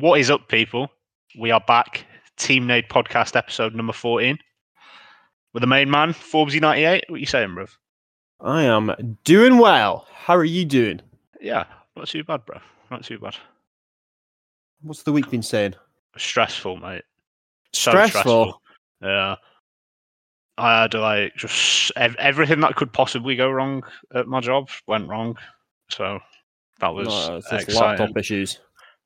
What is up, people? We are back. Team Nade podcast episode number 14. With the main man, Forbesy98. What you saying, bruv? I am doing well. How are you doing? Yeah, not too bad, bro. Not too bad. What's the week been saying? Stressful, mate. So Stressful. Yeah. I had like just ev- everything that could possibly go wrong at my job went wrong. So that was No, it's exciting. laptop issues.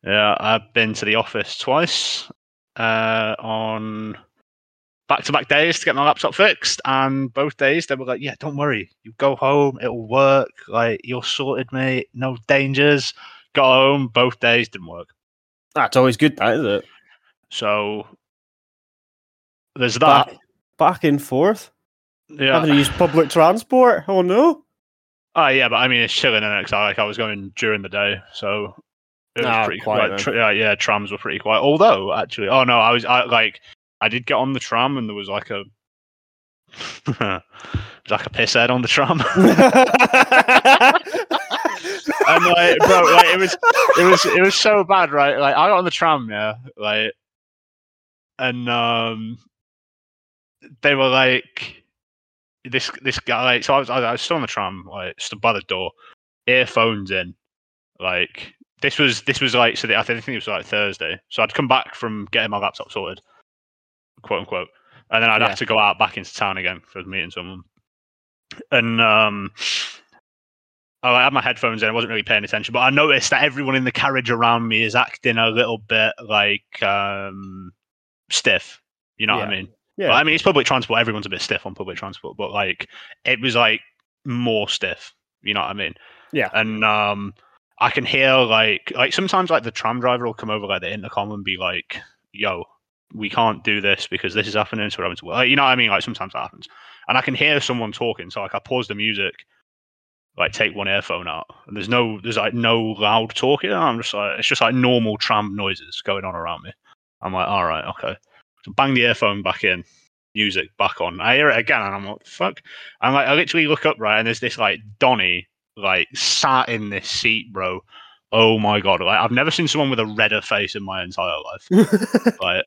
Yeah, I've been to the office twice uh, on back-to-back days to get my laptop fixed, and both days they were like, "Yeah, don't worry, you go home, it'll work. Like you're sorted, mate. No dangers." Got home, both days didn't work. That's always good, that is it? So there's that. Back, back and forth. Yeah. Having to use public transport. Oh no. Oh yeah, but I mean it's chilling in it 'cause I like I was going during the day, so it was Ah, pretty quiet quiet. then. Tr- yeah, yeah, trams were pretty quiet. Although actually, oh no, I was I like I did get on the tram and there was like a like a piss head on the tram, and like bro, like it was it was it was so bad, right? Like I got on the tram, yeah, like, and um, they were like this this guy. Like, so I was I was still on the tram, like stood by the door, earphones in, like this was this was like so the, I think it was like Thursday. So I'd come back from getting my laptop sorted, quote unquote, and then I'd Yeah. have to go out back into town again for meeting someone, and um. I had my headphones in. I wasn't really paying attention, but I noticed that everyone in the carriage around me is acting a little bit like um, stiff. You know what I mean? yeah. Well, I mean, it's public transport. Everyone's a bit stiff on public transport, but like it was like more stiff. You know what I mean? Yeah. And um, I can hear like like sometimes like the tram driver will come over like the intercom and be like, "Yo, we can't do this because this is happening." So to, like, you know what I mean? Like sometimes that happens, and I can hear someone talking. So like I pause the music, like take one earphone out, and there's no there's like no loud talking. I'm just like it's just like normal tram noises going on around me. I'm like, all right, okay. So bang the earphone back in, music back on. I hear it again, and I'm like, fuck. I'm like, I literally look up right, and there's this like Donny like sat in this seat, bro. Oh my god! Like I've never seen someone with a redder face in my entire life. like,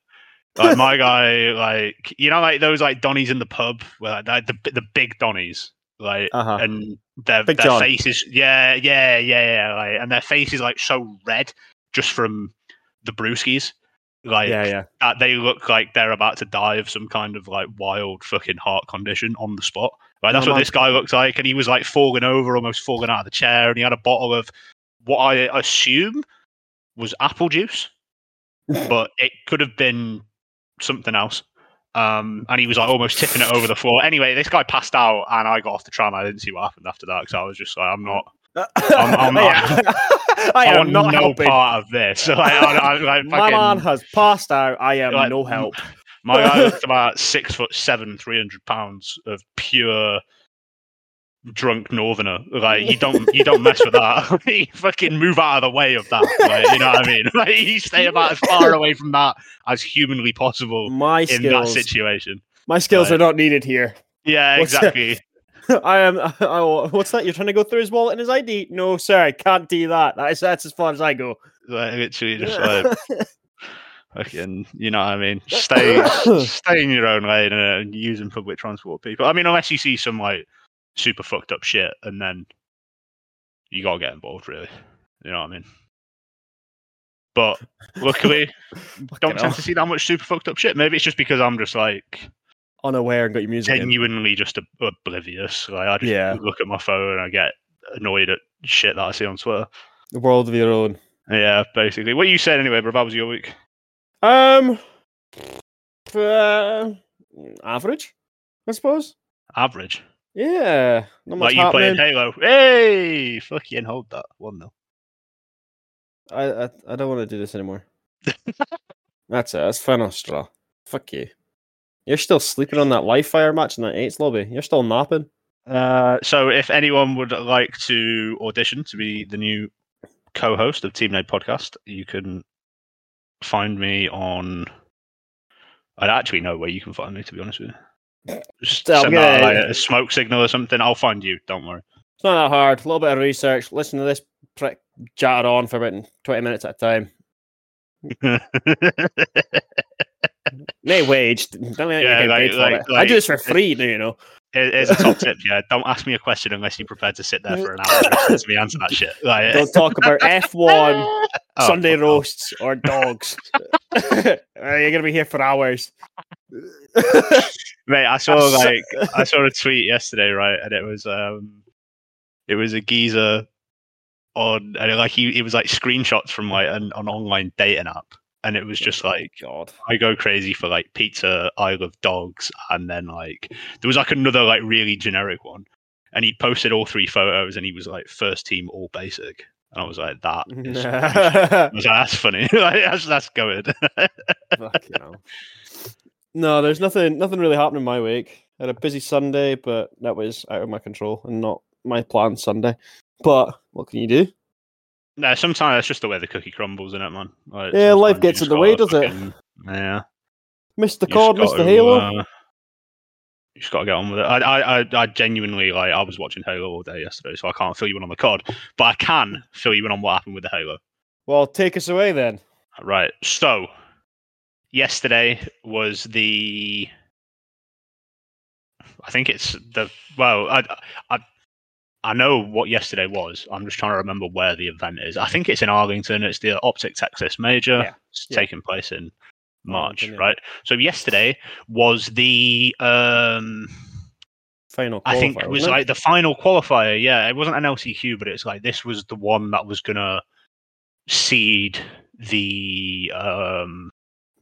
like my guy, like you know, like those like Donnies in the pub, where like, the the big Donnies, like, Uh-huh. and their Big their John. faces, yeah, yeah, yeah, yeah, like, and their face is like so red just from the brewskis. Like yeah, yeah. that they look like they're about to die of some kind of like wild fucking heart condition on the spot. Right, that's No, what this guy looks like, and he was like falling over, almost falling out of the chair, and he had a bottle of what I assume was apple juice, but it could have been something else. Um, and he was like almost tipping it over the floor. Anyway, this guy passed out, and I got off the tram. I didn't see what happened after that because I was just like, I'm not. I'm not- I I, am not no helping. part of this. Like, I, I, like, My fucking- man has passed out. I am Like, no help. My guy looked about six foot seven, three hundred pounds of pure drunk northerner. Like you don't you don't mess with that. you fucking move out of the way of that. Like, you know what I mean? Like you stay about as far away from that as humanly possible My in that situation. My skills Right. are not needed here. Yeah, What's that? exactly. I am. Oh, what's that? You're trying to go through his wallet and his ID? No, sir. I can't do that. That's that's as far as I go. Like, literally just like fucking you know what I mean? Stay stay in your own lane and uh, using public transport people. I mean unless you see some like super fucked up shit and then you gotta get involved really. You know what I mean? But luckily don't tend to see that much super fucked up shit. Maybe it's just because I'm just like Unaware and got your music. in. genuinely just ob- oblivious. Like I just Yeah. look at my phone and I get annoyed at shit that I see on Twitter. The world of your own. Yeah, basically. What you said anyway, bro? How was your week? Um, uh, average, I suppose. Average. Yeah, not much Like you playing. Halo. Hey, fucking hold that one though. I, I I don't want to do this anymore. That's it. That's final straw. Fuck you. You're still sleeping on that live fire match in that eights lobby. You're still napping. Uh, so if anyone would like to audition to be the new co-host of Team Nade podcast, you can find me on. I don't actually know where you can find me. To be honest with you, just send gonna- out like, a smoke signal or something. I'll find you. Don't worry. It's not that hard. A little bit of research. Listen to this prick chatter on for about twenty minutes at a time. No wage. Don't Yeah, like- like- I do this for free, you know. Here- Here's a top tip. Yeah, don't ask me a question unless you're prepared to sit there for an hour to me answer that shit. Like, Don't talk about F1, Oh, Sunday roasts, or dogs. Uh, You're gonna be here for hours. mate. I saw like I saw a tweet yesterday, right, and it was um, it was a geezer on, and it, like he it was like screenshots from like an, an online dating app, and it was just oh like God. I go crazy for like pizza, I love dogs, and then like there was like another like really generic one, and he posted all three photos, and he was like first team all basic, and I was like that. Is, I was like, that's funny. like, that's that's good. Fuck you know. No, there's nothing nothing really happening my week. I had a busy Sunday, but that was out of my control and not my planned Sunday. But what can you do? No, sometimes that's just the way the cookie crumbles, isn't it, man? Like, Yeah, life gets in the way, does it? Yeah. Missed the You just card, missed the gotta, Halo. uh, you just got to get on with it. I, I, I, I genuinely like. I was watching Halo all day yesterday, so I can't fill you in on the COD, but I can fill you in on what happened with the Halo. Well, take us away then. Right. So, yesterday was the. I think it's the well. I, I I know what yesterday was. I'm just trying to remember where the event is. I think it's in Arlington. It's the Optic Texas Major. Yeah, It's yeah. taking place in March, Arlington, yeah. right? So yesterday was the um Final. I think it was wasn't like the final qualifier. Yeah, it wasn't an LCQ, but it's like this was the one that was gonna seed the um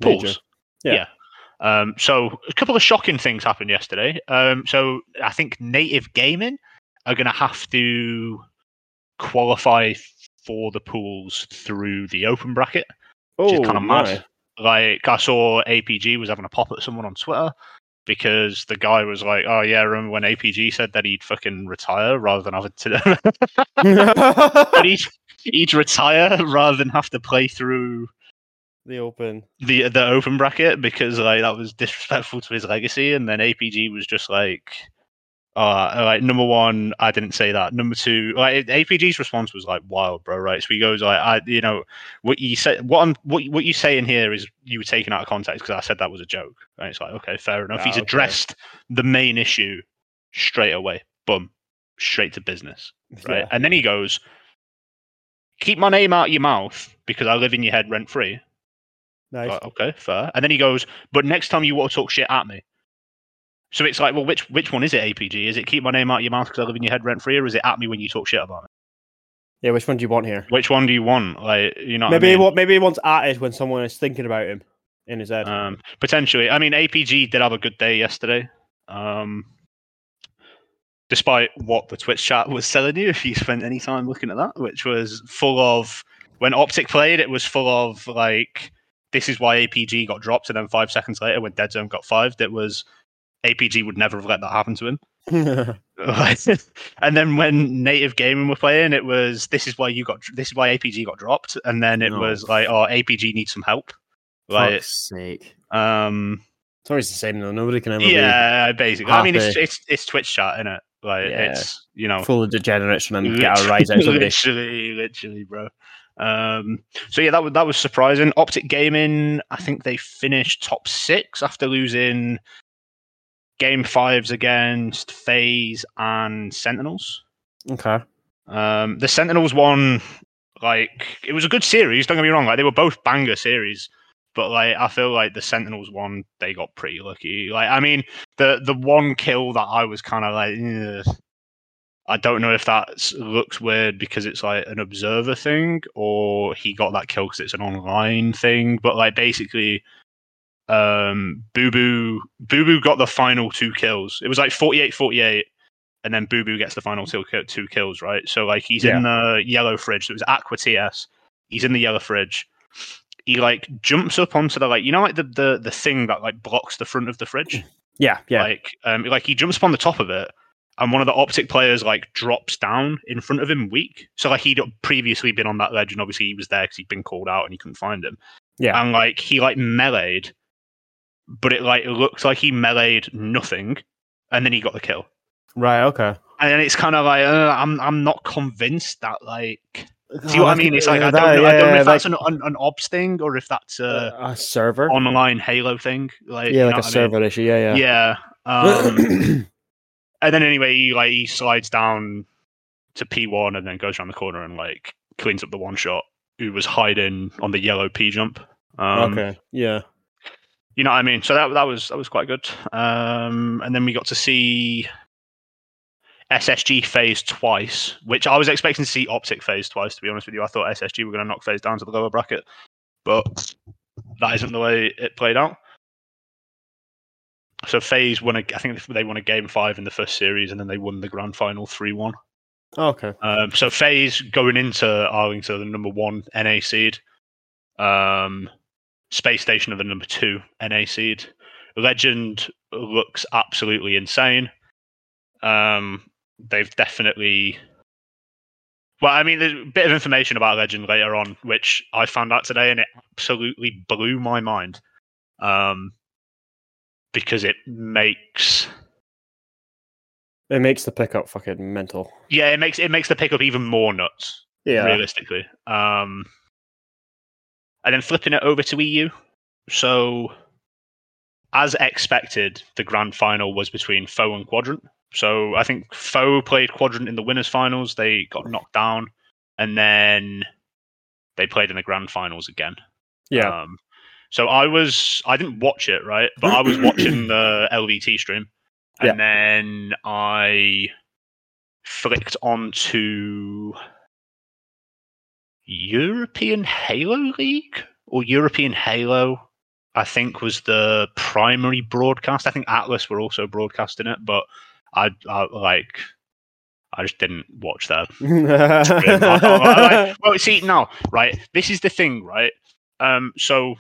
Major. pools. Yeah. Yeah. Um, so a couple of shocking things happened yesterday. Um, so I think Native Gaming are going to have to qualify for the pools through the open bracket. Oh, is kinda mad. my. Like I saw APG was having a pop at someone on Twitter because the guy was like, "Oh yeah, remember when APG said that he'd fucking retire rather than have to, that he'd, he'd retire rather than have to play through the open. the the open bracket because like that was disrespectful to his legacy, and then APG was just like, uh, like number one, I didn't say that. Number two, like APG's response was like wild, bro. Right? So he goes like, I, you know, what you said, what I'm, what what you say in here is you were taken out of context because I said that was a joke. And it's like, okay, fair enough. Ah, He's okay. addressed the main issue straight away. Boom, straight to business right? Yeah. And then he goes, "Keep my name out your mouth because I live in your head rent free." Nice. Like, okay, fair. And then he goes, "But next time you want to talk shit at me." So it's like, well, which which one is it? APG? Is it keep my name out your mouth because I live in your head rent free, or is it at me when you talk shit about me? Yeah, which one do you want here? Which one do you want? Like, you know, what I maybe mean? what maybe he wants at it when someone is thinking about him in his head. Um, potentially. I mean, APG did have a good day yesterday. Um, despite what the Twitch chat was telling you, if you spent any time looking at that, which was full of when Optic played, it was full of like this is why APG got dropped, and then five seconds later, when Dead Zone got five, it was APG would never have let that happen to him. and then when Native Gaming were playing, it was this is why you got this is why APG got dropped, and then it No. was like oh APG needs some help. Like Fuck's sake. um It's always the same though. Nobody can ever yeah, basically. I mean, it's it's it's Twitch chat, isn't it? Like Yeah. it's you know, full of degenerates and get a rise out of literally, literally, bro. Um, so yeah, that was that was surprising. Optic Gaming, I think they finished top six after losing game fives against FaZe and Sentinels. Okay. Um, the Sentinels won, like it was a good series. Don't get me wrong; like they were both banger series, but like I feel like the Sentinels won. they got pretty lucky. Like I mean, the the one kill that I was kind of like, "Ugh." I don't know if that looks weird because it's like an observer thing, or he got that kill because it's an online thing. But like basically, um, Boo Boo Boo Boo got the final two kills. It was like 48-48 and then Boo Boo gets the final two, two kills, right? So like he's in the yellow fridge. So it was Aqua TS. He's in the yellow fridge. He like jumps up onto the like you know like the the the thing that like blocks the front of the fridge. Yeah, yeah. Like um like he jumps up on the top of it, and one of the optic players like drops down in front of him weak. So like he'd previously been on that ledge, and obviously he was there because he'd been called out and he couldn't find him. Yeah. and like he like meleeed, but it like it looked like he meleeed nothing, and then he got the kill right, okay. and then it's kind of like uh, I'm I'm not convinced that like See what I mean? It's like I don't, know, I don't know yeah, if that's an, an an obs thing or if that's a a server. online Halo thing. Like yeah, like a what I mean? server issue. Yeah, Yeah. Um, and then anyway, he like he slides down to P one and then goes around the corner and like cleans up the one shot who was hiding on the yellow P jump. Um, okay. Yeah. You know what I mean? So that that was that was quite good. Um, and then we got to see SSG FaZe twice, which I was expecting to see Optic FaZe twice. To be honest with you, I thought SSG were going to knock FaZe down to the lower bracket, but that isn't the way it played out. So FaZe won. A, I think they won a game five in the first series, and then they won the grand final three one. Okay. Um, so FaZe going into Arlington, the number one NA seed. Um, Space Station are the number two NA seed. Legend looks absolutely insane. Um, they've definitely. Well, I mean, there's a bit of information about Legend later on, which I found out today, and it absolutely blew my mind. Um, because it makes It makes the pickup fucking mental. yeah, it makes it makes the pickup even more nuts. Yeah. realistically. Um, and then flipping it over to EU. So, as expected, the grand final was between Foe and Quadrant. So I think Foe played Quadrant in the winners' finals. They got knocked down, and then they played in the grand finals again. Yeah. Um, so I was I didn't watch it right, but I was watching the LVT stream, and then I flicked onto European Halo League or European Halo. I think was the primary broadcast. I think Atlas were also broadcasting it, but I, I like I just didn't watch that. I- I- I- well, see now, right? This is the thing, right? Um, so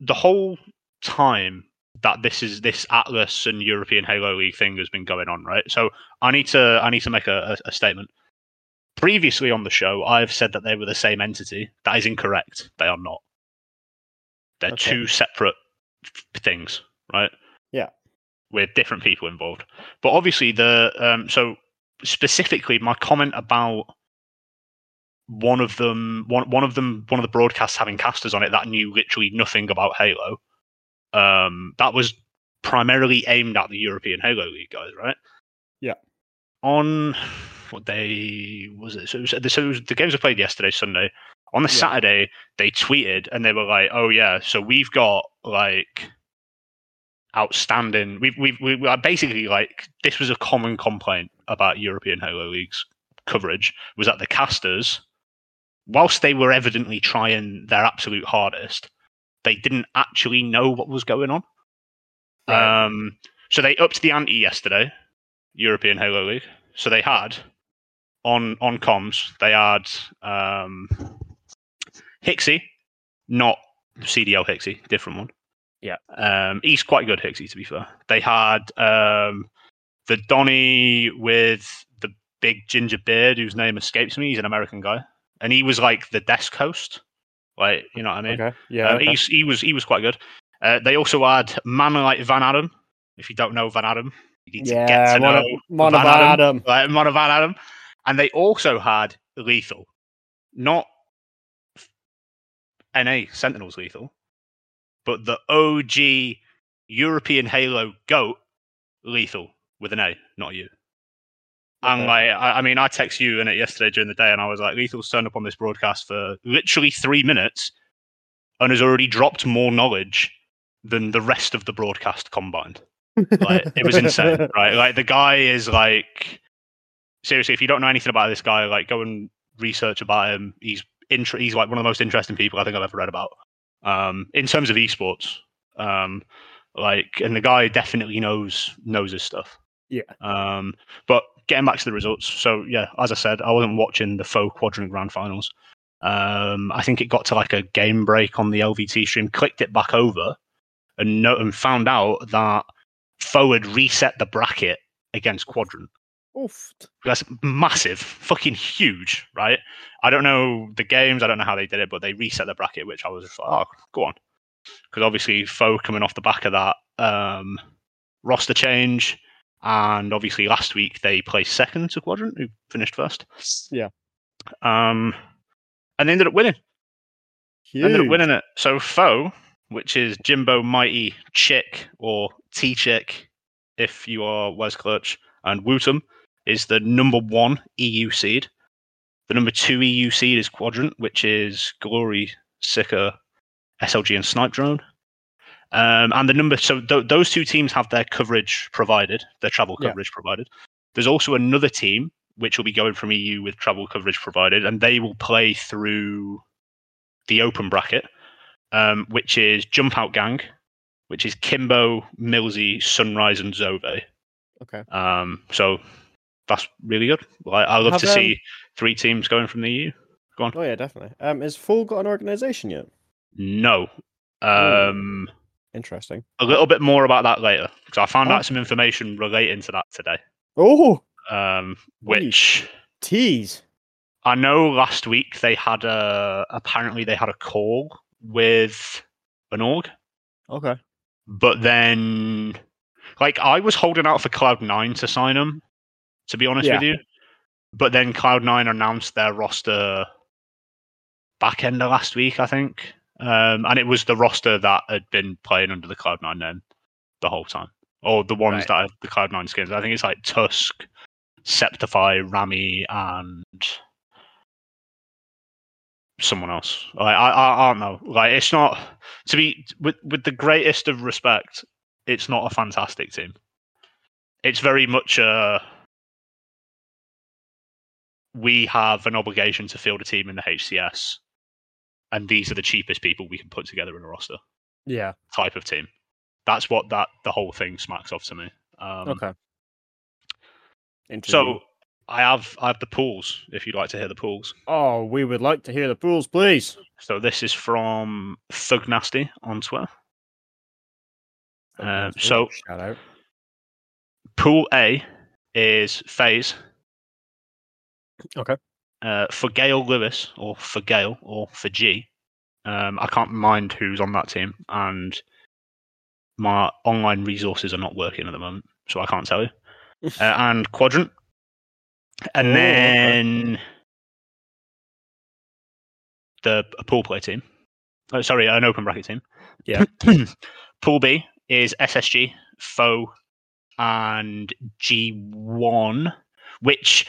the whole time that this is this Atlas and European Halo League thing has been going on, right? So I need to I need to make a, a, a statement. Previously on the show, I've said that they were the same entity. That is incorrect. They are not. They're Okay. two separate things, right? Yeah. With different people involved. But obviously the um so specifically my comment about one of them one one of them one of the broadcasts having casters on it that knew literally nothing about Halo. Um that was primarily aimed at the European Halo League guys, right? Yeah. On what day was it? So, it was, so it was, the games were played yesterday, Sunday. On the Yeah. Saturday, they tweeted and they were like, "Oh yeah, so we've got like outstanding. We've we've we we are basically like this was a common complaint about European Halo League's coverage was that the casters, whilst they were evidently trying their absolute hardest, they didn't actually know what was going on. Right. Um, so they upped the ante yesterday, European Halo League. So they had on on comms they had um, Hixie, not CDL Hixie, different one. Yeah. Um, he's quite good Hixie to be fair. They had um, the Donny with the big ginger beard whose name escapes me. He's an American guy, and he was like the desk host. Like you know what I mean? okay. Yeah. Um, okay. he's, he was he was quite good. Uh, they also had man like Van Adam. If you don't know Van Adam, you need to get to One know one of Van Adam. Adam. like Mono Van Adam. And they also had Lethul, not NA Sentinels Lethal, but the OG European Halo GOAT Lethal with an A, not you. And Okay. like, I, I mean, I text you in it yesterday during the day, and I was like, Lethal's turned up on this broadcast for literally three minutes, and has already dropped more knowledge than the rest of the broadcast combined. Like, it was insane, right? Like, the guy is like, seriously, if you don't know anything about this guy, like, go and research about him. He's inter- he's like one of the most interesting people I think I've ever read about. Um, in terms of esports, um, like, and the guy definitely knows knows his stuff. Yeah. Um, but getting back to the results, so yeah, as I said, I wasn't watching the Foe quadrant grand finals. Um, I think it got to like a game break on the LVT stream, clicked it back over, and no- and found out that forward reset the bracket against quadrant. Oof. That's massive, fucking huge, right? I don't know the games, I don't know how they did it, but they reset the bracket, which I was just like, oh, go on. Because obviously, Foe coming off the back of that um, roster change, and obviously last week they placed second to Quadrant, who finished first. Yeah. Um, and they ended up winning. Huge. Ended up winning it. So foe, which is Jimbo Mighty Chick or T Chick, if you are Wes Clutch, and Wootum is the number one EU seed. The number two EU seed is Quadrant, which is Glory, Sicker, SLG, and Snipe Drone. Um, and the number so th- those two teams have their coverage provided, their travel Yeah. coverage provided. There's also another team which will be going from EU with travel coverage provided, and they will play through the open bracket, um, which is Jump Out Gang, which is Kimbo, Millsy, Sunrise, and Zove. Okay. Um, so that's really good. Like, I love Have, to see um, three teams going from the EU. Go on. Oh yeah, definitely. Um, is Full got an organization yet? No. Um, Interesting. a little bit more about that later because I found Oh. out some information relating to that today. Oh, Um, What do you- which tease. I know last week they had a apparently they had a call with an org, Okay. but then like I was holding out for Cloud Nine to sign them, to be honest Yeah. with you. But then Cloud Nine announced their roster back end of last week, I think, um, and it was the roster that had been playing under the Cloud Nine name the whole time, or the ones Right. that are the Cloud Nine skins. I think it's like Tusk, Septify, Rami, and someone else. Like, I, I, I don't know. Like, it's not to be with with the greatest of respect. It's not a fantastic team. It's very much a. We have an obligation to field a team in the HCS, and these are the cheapest people we can put together in a roster Yeah. type of team. That's what that the whole thing smacks off to me. Um, Okay. So I have I have the pools. If you'd like to hear the pools. oh, we would like to hear the pools, please. So this is from Thug Nasty on Twitter. Um, so- shout out. Pool A is Phase. Okay. Uh, for Gail Lewis, or for Gail, or for G. Um, I can't mind who's on that team, and my online resources are not working at the moment, so I can't tell you. uh, and Quadrant, and Oh, okay. then the a pool play team. Oh, sorry, an open bracket team. Yeah. pool B is SSG, Foe, and G1, which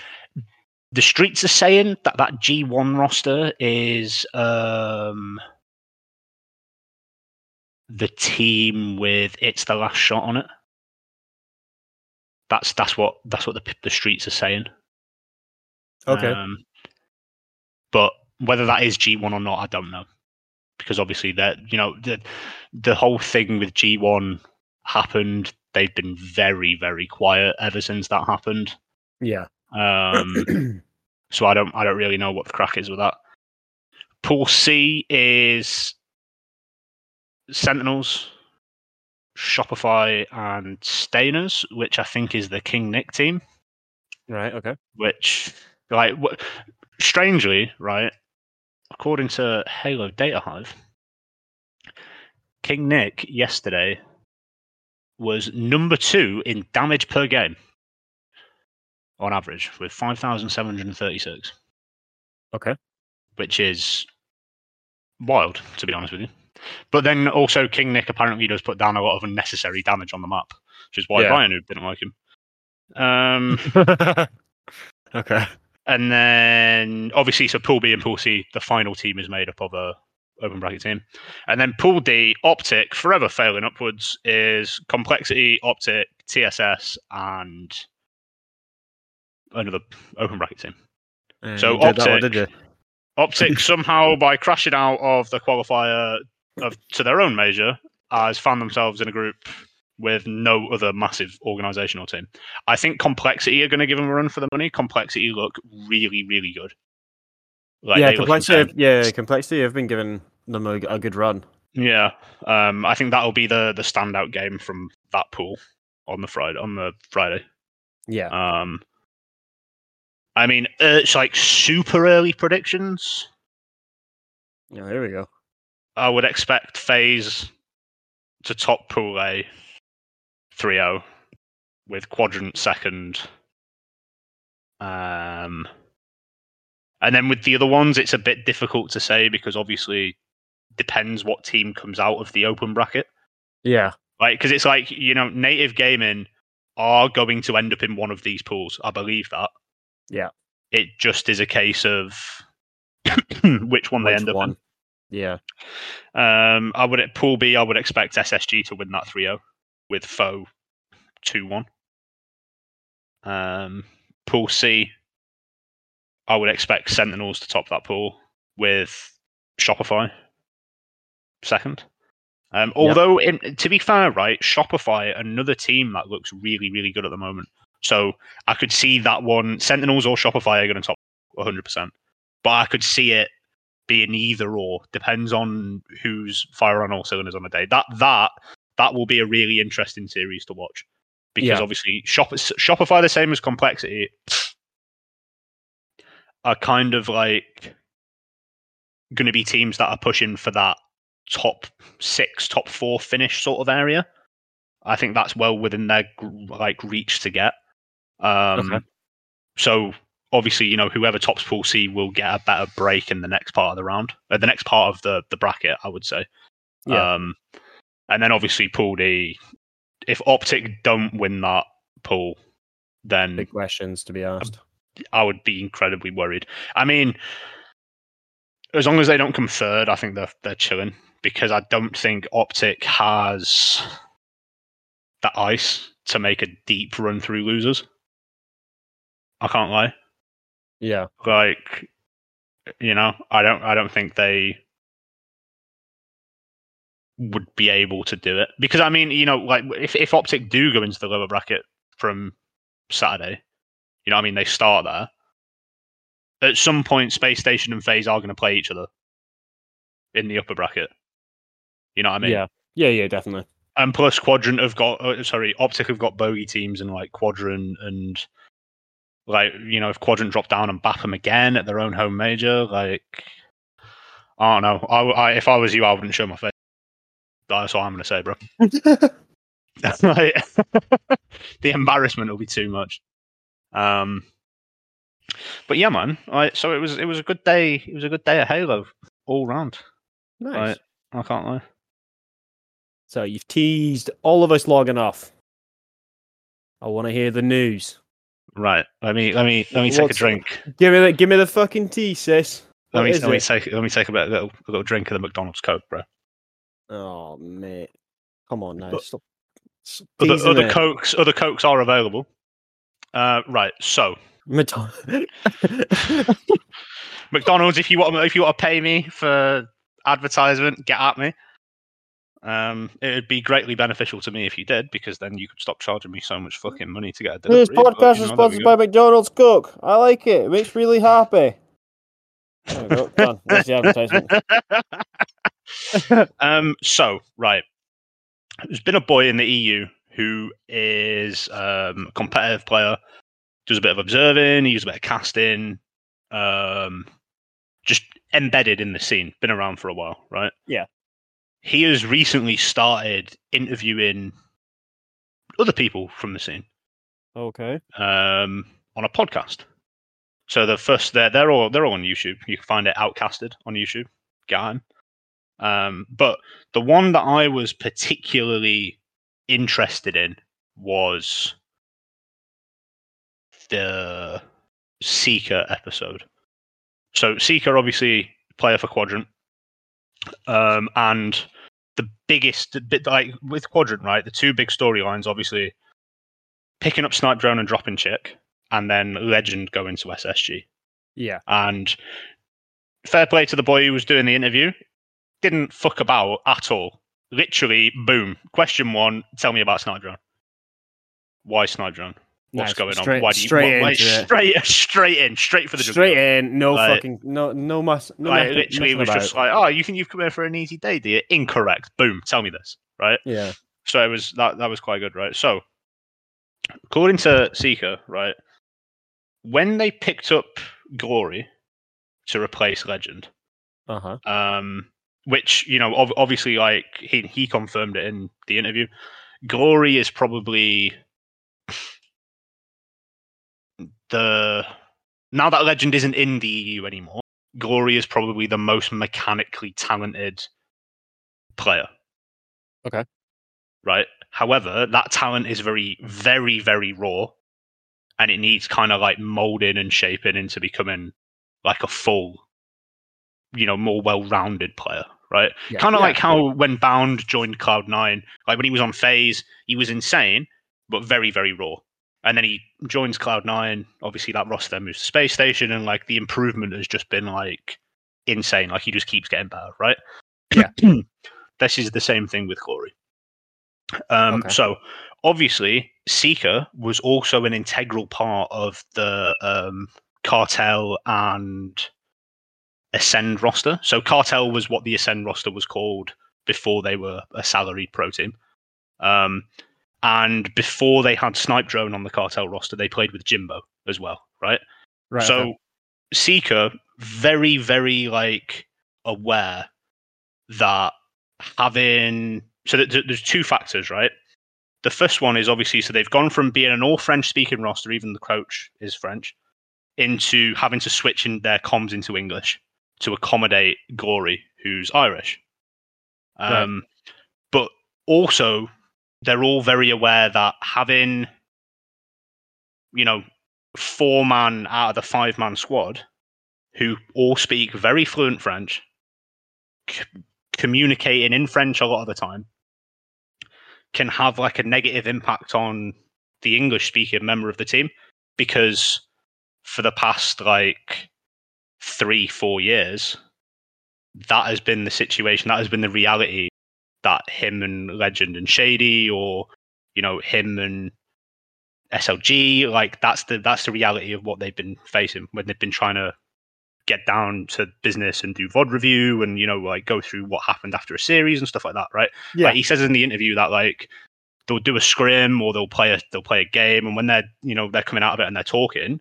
the streets are saying that that G1 roster is um, the team with "It's the Last Shot" on it. That's that's what that's what the the streets are saying. Okay. Um, but whether that is G1 or not, I don't know. Because obviously that you know the the whole thing with G1 happened. They've been very very quiet ever since that happened. yeah. Um, so I don't I don't really know what the crack is with that. Pool C is Sentinels, Shopify, and Stainers, which I think is the King Nick team. right. Okay. Which, like, strangely, right, according to Halo Data Hive, King Nick yesterday was number two in damage per game on average with 5,736, Okay. which is wild, to be honest with you. But then also, King Nick apparently does put down a lot of unnecessary damage on the map, which is why Yeah. Ryan didn't like him. Um, okay. And then obviously, so Pool B and Pool C, the final team is made up of a open bracket team. And then Pool D, Optic, forever failing upwards, is Complexity, Optic, TSS, and another open bracket team. And So that one, Optic-? Optic somehow, by crashing out of the qualifier of, to their own major, has found themselves in a group with no other massive organizational team. I think Complexity are going to give them a run for the money. Complexity look really, really good. Like, yeah, complexity. Have, yeah, complexity. have been giving them a, a good run. Yeah, um, I think that'll be the the standout game from that pool on the Friday. On the Friday, Yeah. um, I mean, uh, it's like super early predictions. Yeah. There we go. I would expect FaZe to top Pool A 3-0 with Quadrant second. Um, And then with the other ones, it's a bit difficult to say because obviously depends what team comes out of the open bracket. Yeah. Like, because it's like, you know, native gaming are going to end up in one of these pools. I believe that. Yeah. It just is a case of which one they Which end up one? Yeah. Um, I would, at pool B, I would expect SSG to win that 3 0 with foe 2 1. Um, pool C, I would expect Sentinels to top that pool with Shopify second. Um, although, in, to be fair, right, Shopify, another team that looks really, really good at the moment. So I could see that one. Sentinels or Shopify are going to top 100%. But I could see it being either or. Depends on who's fire on all cylinders on the day. That that that will be a really interesting series to watch because Yeah. obviously Shop, Shopify, the same as Complexity, are kind of like going to be teams that are pushing for that top six, top four finish sort of area. I think that's well within their like reach to get. Um, Okay. So obviously, you know, whoever tops Pool C will get a better break in the next part of the round, uh, the next part of the the bracket, I would say. Yeah. Um, and then obviously Pool D, if Optic don't win that pool, then Big questions to be asked. I would be incredibly worried. I mean, as long as they don't come third, I think they're they're chilling because I don't think Optic has the ice to make a deep run through losers. I can't lie. Yeah. Like, you know, I don't I don't think they would be able to do it because I mean, you know, like if if Optic do go into the lower bracket from Saturday, you know, what I mean, they start there. At some point, Space Station and FaZe are going to play each other in the upper bracket. You know what I mean? yeah. Yeah. Yeah. Definitely. And plus, Quadrant have got uh, sorry, Optic have got bogey teams in like Quadrant and like you know if Quadrant drop down and bap them again at their own home major, like I don't know. I, I if I was you, I wouldn't show my face. That's what I'm going to say, bro. Like, the embarrassment will be too much. Um, but yeah, man. I, so it was it was a good day. It was a good day at Halo all round. nice. Right. I can't lie. So you've teased all of us long enough. I want to hear the news. Right. Let me let me let me take a drink. Give me the give me the fucking tea, sis. Let What me is let me it? take let me take a, bit, a little a little drink of the McDonald's Coke, bro. Oh mate, come on now. But- Stop. stop Other, teasing other cokes other cokes are available. Uh, right. So Madonna- McDonald's, if you want if you want to pay me for advertisement, get at me. Um, it would be greatly beneficial to me if you did, because then you could stop charging me so much fucking money to get a delivery. this podcast is sponsored by. McDonald's Cook. I like it. It makes me really happy. There. Done. That's the advertisement. um, so right, there's been a boy in the EU who is um, a competitive player, does a bit of observing, he does a bit of casting, um, just embedded in the scene, been around for a while, right? Yeah. He has recently started interviewing other people from the scene Okay. um, on a podcast. So the first they're they're all they're all on YouTube. You can find it outcasted on YouTube. On. Um, but the one that I was particularly interested in was the Seeker episode. So Seeker, obviously, player for Quadrant, um, and the biggest bit like with Quadrant, right? The two big storylines, obviously, picking up Snipe Drone and dropping Chick, and then Legend going to SSG. Yeah. And fair play to the boy who was doing the interview. Didn't fuck about at all. Literally, boom. Question one: Tell me about Snipe Drone. Why Snipe Drone? What's Nice. going Straight- on? Why do you straight into it. straight straight in, straight for the Straight jugular. in. No Like- fucking. No. No mess. No Like, mess- literally, it was just like, oh, you think you've come here for an easy day, do you? Incorrect. Boom. Tell me this, right? Yeah. So it was that that was quite good, right? So according to Seeker, right, when they picked up Glory to replace Legend, Uh huh. um, which you know, ov- obviously, like he he confirmed it in the interview. Glory is probably the now that Legend isn't in the EU anymore, Glory is probably the most mechanically talented player. Okay. Right. However, that talent is very, very, very raw, and it needs kind of like molding and shaping into becoming like a full, you know, more well-rounded player. Right. Yeah. Kind of Yeah. like how when Bound joined Cloud Nine, like when he was on FaZe, he was insane, but very, very raw. And then he joins Cloud Nine. Obviously, that roster then moves to Space Station, and like the improvement has just been like insane. Like he just keeps getting better, right? Yeah. this is the same thing with Glory. Um, Okay. So obviously, Seeker was also an integral part of the um, Cartel and Acend roster. So Cartel was what the Acend roster was called before they were a salaried pro team. Um, and before they had Snipe Drone on the Cartel roster, they played with Jimbo as well, right? Right. so okay. Seeker very, very like aware that having so th- th- there's two factors, right? The first one is obviously so they've gone from being an all French speaking roster, even the coach is French, into having to switch in their comms into English to accommodate Glory, who's Irish. Right. Um, But also, they're all very aware that having, you know, four man out of the five man squad who all speak very fluent French, c- communicating in French a lot of the time, can have like a negative impact on the English speaking member of the team because for the past like three, four years, that has been the situation, that has been the reality that him and Legend and Shady or, you know, him and SLG, like that's the that's the reality of what they've been facing when they've been trying to get down to business and do VOD review and, you know, like go through what happened after a series and stuff like that, right? Yeah. Like he says in the interview that like they'll do a scrim or they'll play a they'll play a game and when they're you know they're coming out of it and they're talking,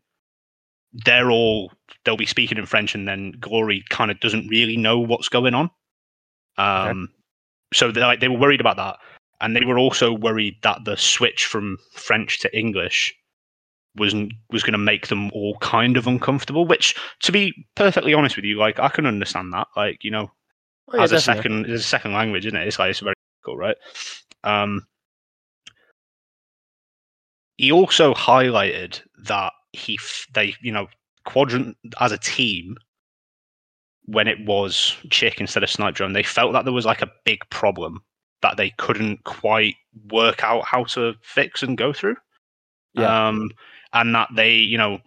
they're all they'll be speaking in French and then Glory kind of doesn't really know what's going on. Um so they like they were worried about that. And they were also worried that the switch from French to English was was going to make them all kind of uncomfortable. Which, to be perfectly honest with you, like I can understand that. Like you know, Oh, yeah, as a definitely. second as a second language, isn't it? It's like it's very cool, right? Um, he also highlighted that he f- they you know quadrant as a team when it was chick instead of snipe drone they felt that there was like a big problem that they couldn't quite work out how to fix and go through. Yeah. um and that they you know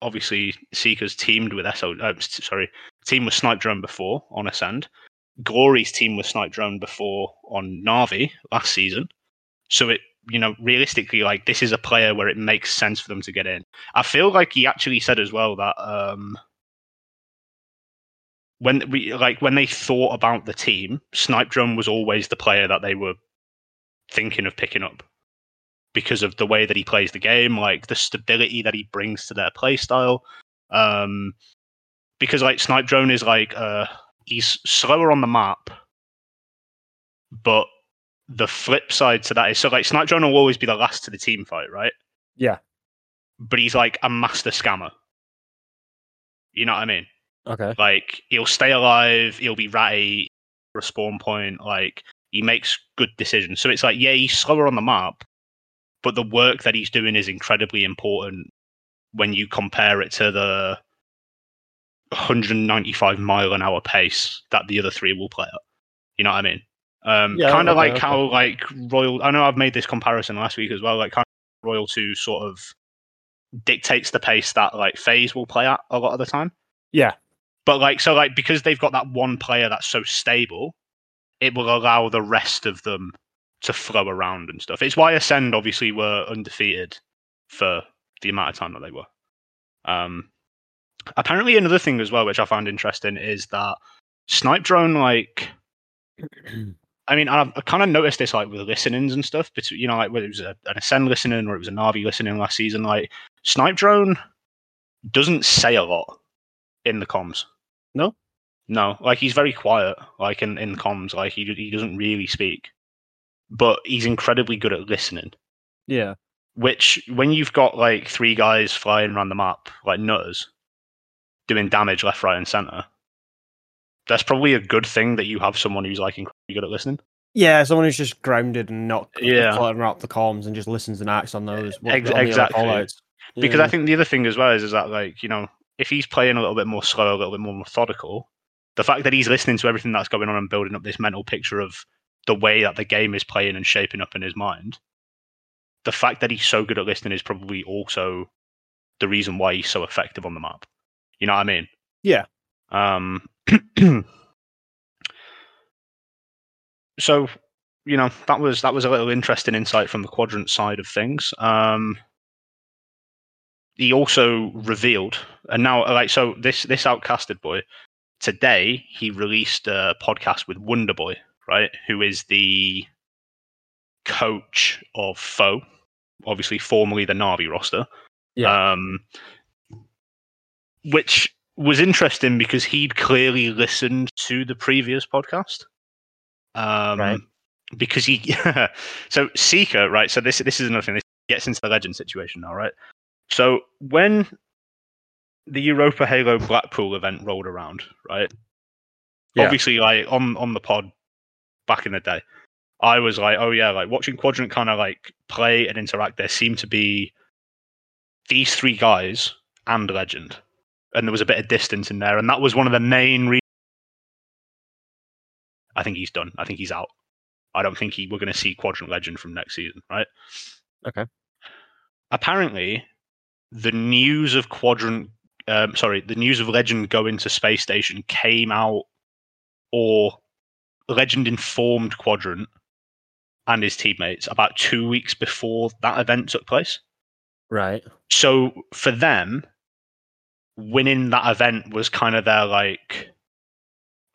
obviously seekers teamed with SO uh, sorry team was snipe drone before on Acend. Glory's team was snipe drone before on navi last season. So it you know realistically like this is a player where it makes sense for them to get in. I feel like he actually said as well that um when we like when they thought about the team snipe drone was always the player that they were thinking of picking up because of the way that he plays the game like the stability that he brings to their play style um because like snipe drone is like uh he's slower on the map but the flip side to that is so like Snipe Drone will always be the last to the team fight, right? Yeah. But he's like a master scammer. You know what I mean? Okay. Like he'll stay alive, he'll be ratty, for a spawn point, like he makes good decisions. So it's like, yeah, he's slower on the map, but the work that he's doing is incredibly important when you compare it to the 195 mile an hour pace that the other three will play at. You know what I mean? Um, Yeah, kind of okay, like okay. how like Royal. I know I've made this comparison last week as well. Like kind of Royal Two sort of dictates the pace that like FaZe will play at a lot of the time. Yeah. But like so like because they've got that one player that's so stable, it will allow the rest of them to flow around and stuff. It's why Acend obviously were undefeated for the amount of time that they were. Um, apparently, another thing as well, which I found interesting, is that Snipe Drone, like, I mean, I've kind of noticed this like with listenings and stuff. But you know, like whether it was a, an Acend listening or it was a Navi listening last season, like Snipe Drone doesn't say a lot in the comms. No? no, like he's very quiet, like in in comms, like he he doesn't really speak, but he's incredibly good at listening Yeah. which when you've got like three guys flying around the map like nutters doing damage left, right, and center, that's probably a good thing that you have someone who's like incredibly good at listening. Yeah, someone who's just grounded and not Yeah. cluttering up the comms and just listens and acts on those. Ex- exactly. call-outs. Because I think the other thing as well is, is that like you know if he's playing a little bit more slow, a little bit more methodical, the fact that he's listening to everything that's going on and building up this mental picture of the way that the game is playing and shaping up in his mind, the fact that he's so good at listening is probably also the reason why he's so effective on the map. You know what I mean? Yeah. Um. so, you know, that was that was a little interesting insight from the quadrant side of things. Um, he also revealed, and now like so this this outcasted boy today he released a podcast with Wonder Boy, right? Who is the coach of Foe, obviously formerly the Navi roster. Yeah. Um, which was interesting because he'd clearly listened to the previous podcast. Um, Right. Because he, so Seeker, right? So this this is another thing. This gets into the legend situation now, right? So when the Europa Halo Blackpool event rolled around, right? Yeah. Obviously, like on on the pod back in the day, I was like, oh yeah, like watching Quadrant kind of like play and interact. There seemed to be these three guys and Legend, and there was a bit of distance in there, and that was one of the main reasons. I think he's done. I think he's out. I don't think he we're going to see Quadrant Legend from next season, right? Okay. Apparently, the news of Quadrant, um, sorry, the news of Legend going to space station came out, or Legend informed Quadrant and his teammates about two weeks before that event took place. Right. So for them, winning that event was kind of their like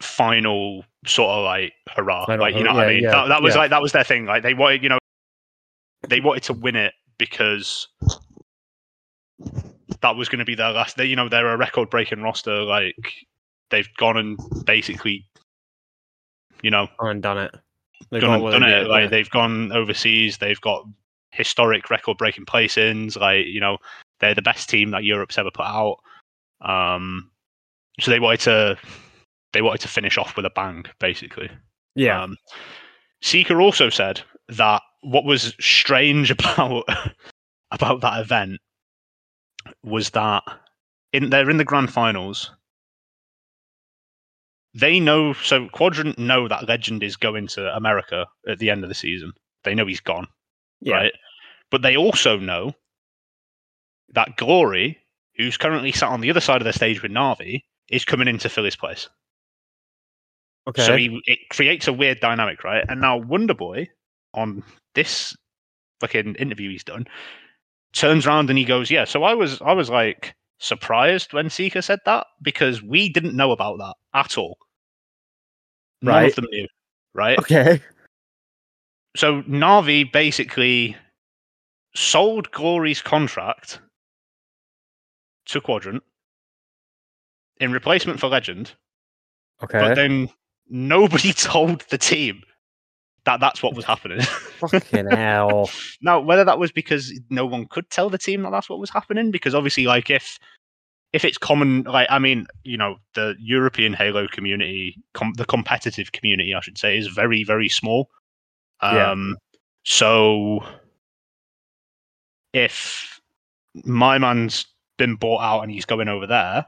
final sort of like hurrah. Final like you know what I mean? yeah, that, that was yeah. like that was their thing. Like they wanted, you know, they wanted to win it because that was going to be their last. They, you know, they're a record-breaking roster. Like they've gone and basically, you know, Gone and done it. They've gone and done it. did, Like yeah. they've gone overseas. They've got historic record-breaking placings. Like you know, they're the best team that Europe's ever put out. Um, so they wanted to they wanted to finish off with a bang, basically. yeah. Um, Seeker also said that what was strange about about that event was that in they're in the grand finals. They know so Quadrant know that Legend is going to America at the end of the season. They know he's gone, yeah. right? But they also know that Glory, who's currently sat on the other side of the stage with Navi, is coming in to fill his place. Okay. So he, it creates a weird dynamic, right? And now Wonder Boy on this fucking interview he's done turns around and he goes, "Yeah." So I was, I was like surprised when Seeker said that because we didn't know about that at all. None Right. of them knew, right? okay. So Navi basically sold Glory's contract to Quadrant in replacement for Legend, Okay. but then nobody told the team that that's what was happening. Fucking hell. now, whether that was because no one could tell the team that that's what was happening, because obviously, like if if it's common, like I mean, you know, the European Halo community, com- the competitive community, I should say, is very very small. Yeah. Um, so if my man's been bought out and he's going over there,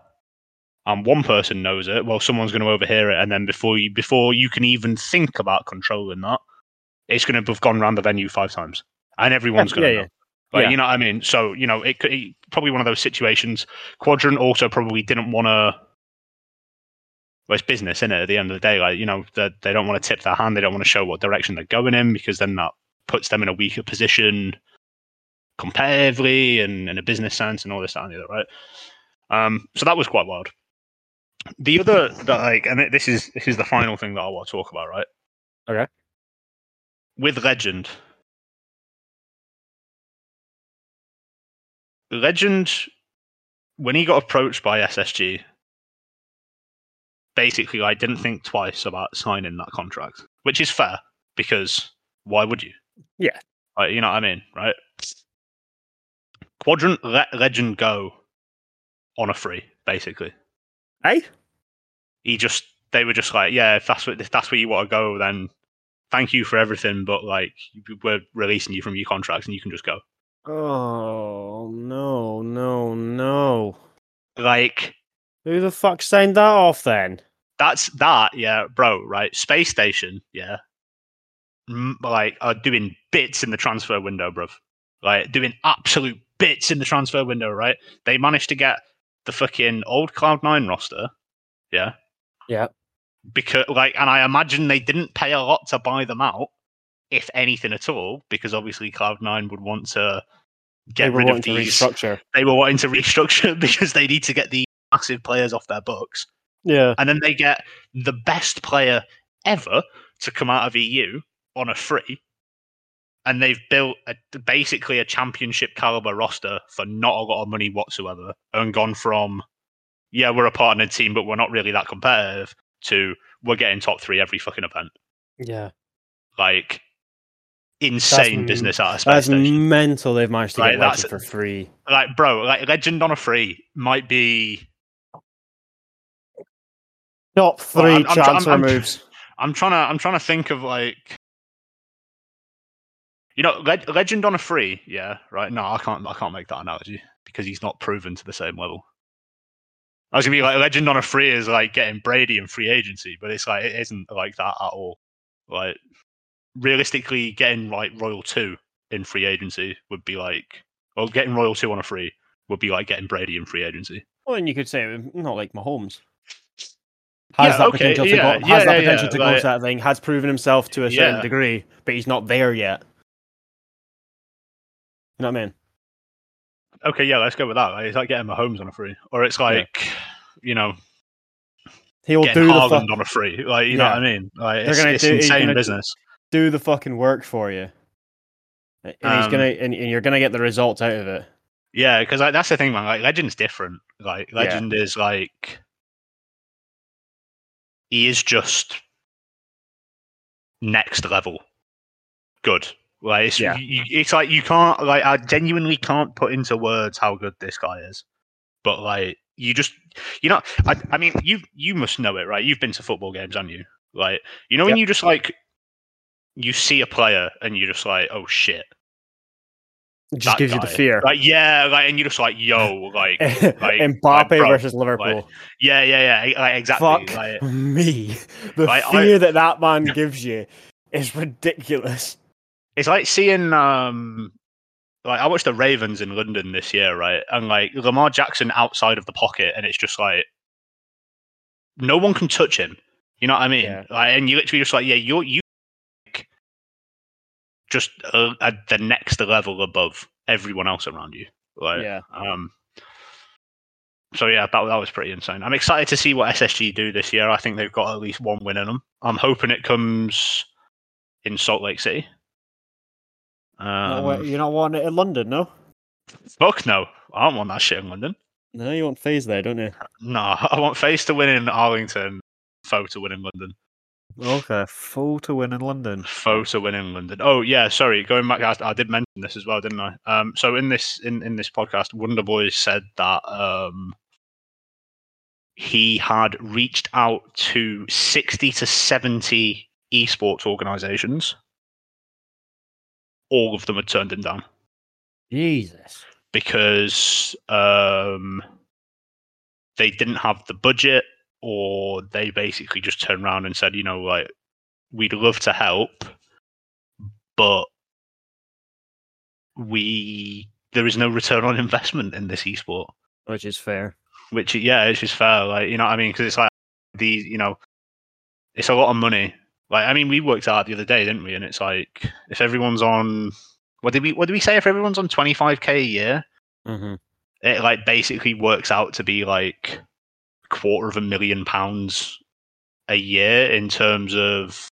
and one person knows it, well, someone's going to overhear it, and then before you before you can even think about controlling that, it's going to have gone around the venue five times, and everyone's going to yeah, know. Like, Yeah. you know what I mean? So, you know, it could it, probably one of those situations. Quadrant also probably didn't want to. Well, it's business, isn't it? At the end of the day, like you know, they, they don't want to tip their hand. They don't want to show what direction they're going in because then that puts them in a weaker position competitively and in a business sense and all this that and the other, right? Um, so that was quite wild. The other that like, and this is this is the final thing that I want to talk about, right? Okay. With Legend, Legend, when he got approached by SSG, basically I didn't think twice about signing that contract, which is fair because why would you? Yeah. Like, you know what I mean, right? Quadrant let Legend go on a free, basically. Hey, He just they were just like, yeah, if that's what if that's where you want to go, then thank you for everything, but like we're releasing you from your contracts and you can just go. oh no, no, no! Like Who the fuck signed that off then? that's that, yeah, bro. Right, space station, yeah. M- Like are doing bits in the transfer window, bruv. Like doing absolute bits in the transfer window, right? They managed to get the fucking old Cloud Nine roster, yeah. Yeah. Because like, and I imagine they didn't pay a lot to buy them out, if anything at all, because obviously Cloud Nine would want to get rid of these. restructure. They were wanting to restructure because they need to get the massive players off their books Yeah, and then they get the best player ever to come out of EU on a free, and they've built a, basically a championship caliber roster for not a lot of money whatsoever, and gone from yeah we're a partnered team but we're not really that competitive to we're getting top three every fucking event, yeah. like insane m- business out of space That's station. mental. They've managed to Right, get that's- Legend for free. Like bro, like legend on a free might be. Top three I'm- I'm I'm- transfer I'm- moves. I'm trying to I'm trying to think of like you know Le- legend on a free yeah right no I can't I can't make that analogy because he's not proven to the same level. I was gonna be like legend on a free is like getting Brady in free agency, but it's like it isn't like that at all. Like realistically, getting like Royal two in free agency would be like well getting Royal two on a free would be like getting Brady in free agency. Well, and you could say um, not like Mahomes. Has Yeah, that okay, potential to yeah, go? Has yeah, that potential yeah, to go like- to that thing? Has proven himself to a certain Yeah. degree, but he's not there yet. You know what I mean? Okay, yeah, let's go with that. Like, it's like getting Mahomes on a free, or it's like you know He'll do the Haaland fu- on a free. Like you know what I mean? Like They're it's, gonna it's do- insane business. do the fucking work for you, and he's Um, gonna and, and you're gonna get the results out of it. Yeah, because like that's the thing, man. Like Legend's different. Like Yeah. Legend is like he is just next level good. Like it's, Yeah. you, it's like you can't like I genuinely can't put into words how good this guy is. But like you just you know I I mean you you must know it right. You've been to football games, haven't you? Like you know when Yep. you just like you see a player and you're just like oh shit It just that gives you the fear. like yeah like and you're just like yo like like, Mbappe like, bro, versus Liverpool. Yeah, yeah, yeah. Like, exactly. Fuck Like, me. The Like, I- fear that that man gives you is ridiculous. It's like seeing um like I watched the Ravens in London this year, right? And like Lamar Jackson outside of the pocket, and it's just like no one can touch him. You know what I mean? Yeah. Like, and you literally just like, yeah, you're you like, just uh, at the next level above everyone else around you. Like, Yeah. Um. So yeah, that that was pretty insane. I'm excited to see what SSG do this year. I think they've got at least one win in them. I'm hoping it comes in Salt Lake City. No, Um, wait, you're not wanting it in London, no? fuck no, I don't want that shit in London. No, you want FaZe there, don't you? No, I want FaZe to win in Arlington, Foe to win in London. Okay, Foe to win in London. Foe to win in London. Oh yeah, sorry. Going back, I, I did mention this as well, didn't I? Um, so in this in, in this podcast, Wonder Boy said that um, he had reached out to sixty to seventy esports organizations. All of them had turned him down Jesus. because um, they didn't have the budget, or they basically just turned around and said, you know, like we'd love to help, but we there is no return on investment in this esport. Which is fair. Which yeah, it's just fair, like you know what I mean? Because it's like these, you know, it's a lot of money. Like I mean, we worked out the other day, didn't we? And it's like if everyone's on, what did we what did we say? If everyone's on twenty five k a year, Mm-hmm. it like basically works out to be like a quarter of a million pounds a year in terms of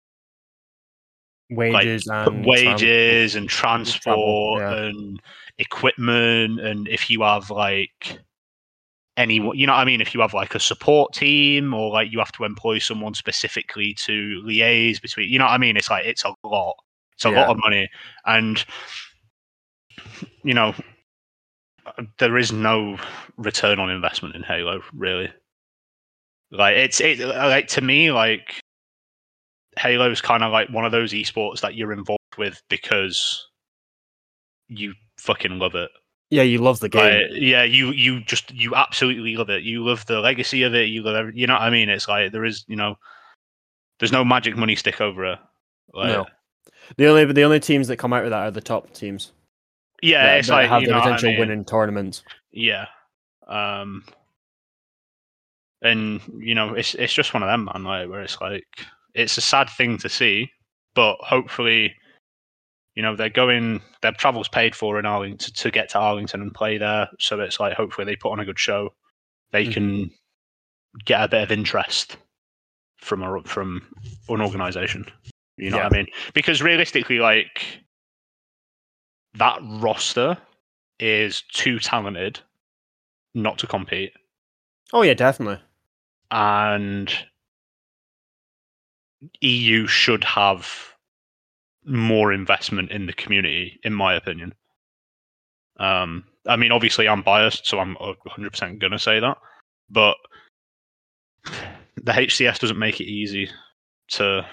Wages and wages and travel, transport yeah. and equipment and if you have like any you know what I mean? If you have like a support team or like you have to employ someone specifically to liaise between you know what I mean? It's like it's a lot. It's a Yeah. lot of money. And you know there is no return on investment in Halo really. Like it's it like to me like Halo's kind of like one of those esports that you're involved with because you fucking love it. Yeah, you love the game. Like, yeah, you you just you absolutely love it. You love the legacy of it. You love every, you know what I mean. It's like there is you know, there's no magic money stick over it. Like, No. the only the only teams that come out of that are the top teams. Yeah, that, it's that like have you the what I potential mean? winning tournaments. Yeah. Um and you know, it's it's just one of them man, like where it's like it's a sad thing to see, but hopefully you know, they're going their travel's paid for in Arlington to get to Arlington and play there. So it's like hopefully they put on a good show. They hmm. can get a bit of interest from a from an organization. You know what I mean? Because realistically, like that roster is too talented not to compete. Oh yeah, definitely. and EU should have more investment in the community, in my opinion. Um, I mean, obviously, I'm biased, so I'm 100% going to say that. But the HCS doesn't make it easy to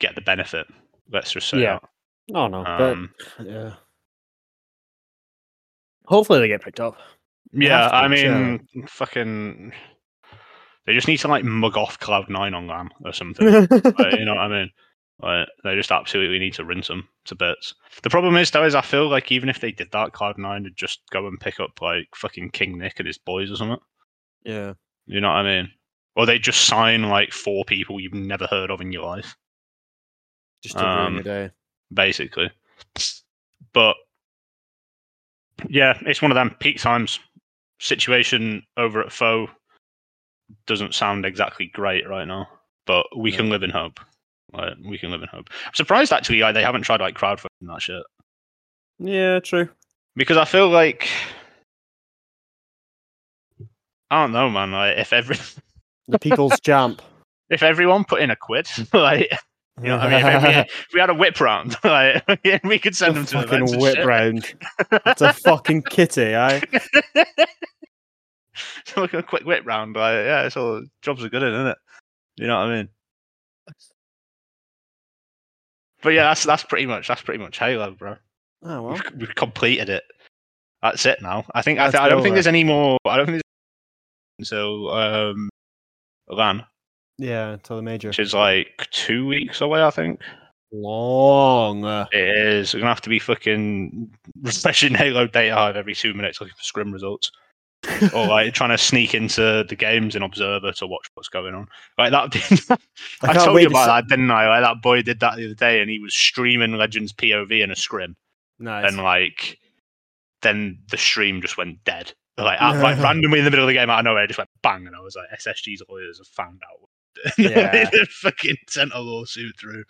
get the benefit. Let's just say Yeah. Oh no. Um, but yeah. Hopefully they get picked up. Yeah, I mean, fucking. They just need to like mug off Cloud Nine on LAN or something. like, you know what I mean? Like, they just absolutely need to rinse them to bits. The problem is, though, is I feel like even if they did that, Cloud Nine would just go and pick up like fucking King Nick and his boys or something. yeah. You know what I mean? Or they just sign like four people you've never heard of in your life, Just to ruin Um, your day. basically. But yeah, it's one of them peak times. Situation over at Foe doesn't sound exactly great right now, but we No. can live in hope. Like, we can live in hope. I'm surprised actually like, they haven't tried like crowdfunding that shit Yeah, true. because I feel like I don't know, man. Like if every The people's jump, if everyone put in a quid, like you know, what I mean, if we, if we had a whip round, like we could send A them to fucking events and whip shit. round. It's a fucking kitty, eh? So like a quick whip round, like yeah, it's all jobs are good, in, isn't it? You know what I mean? But yeah, that's that's pretty much that's pretty much Halo, bro. Oh well. We've, we've completed it. That's it now. I think I, th- I don't think over. there's any more. I don't think there's until um, LAN, Yeah, until the major. which is like two weeks away. I think Long. it is. We're gonna have to be fucking refreshing Halo data hive every two minutes looking for scrim results. or like trying to sneak into the games in Observer to watch what's going on. Like that. I, can't told you to about see- that, didn't I? Like that boy did that the other day, and he was streaming Legends POV in a scrim, Nice. and like, then the stream just went dead. Like, at, like randomly in the middle of the game, out of nowhere, it just went bang, and I was like, SSG's lawyers have found out. Yeah. they fucking sent a lawsuit through.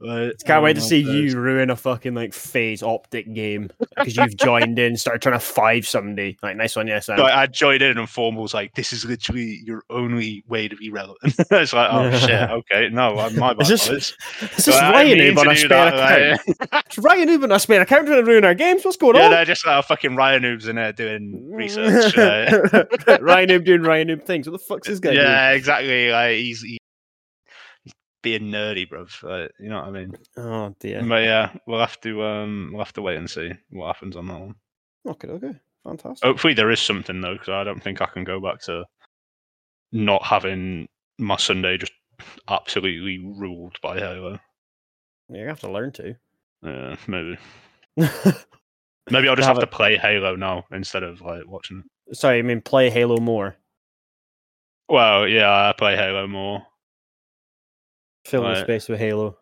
Like, Can't wait to see you ruin a fucking like FaZe optic game because you've joined in, started trying to five somebody. Like, nice one, yes, Sam. Like, I joined in and Form was like, "This is literally your only way to be relevant." it's like, "Oh shit, okay, no, I'm my bad." Is this- boys." This is Like, I Ryan didn't Noob on a do spare that, account. like- It's Ryanoob on a spare account trying to ruin our games. What's going yeah, on? they're just like fucking Ryanoobs in there doing research. uh, Ryanoob doing Ryanoob things. What the fuck's this guy doing? yeah, exactly. Like he's, he- he's being nerdy, bro. Like, you know what I mean? Oh dear. But yeah, we'll have to um, we'll have to wait and see what happens on that one. Okay, okay, fantastic. Hopefully, there is something though, because I don't think I can go back to not having my Sunday just absolutely ruled by Halo. You have to learn to. Yeah, maybe. Maybe I'll just Have have, to play Halo now instead of like watching it. Sorry, I mean play Halo more. Well, yeah, I play Halo more. Fill the space with Halo.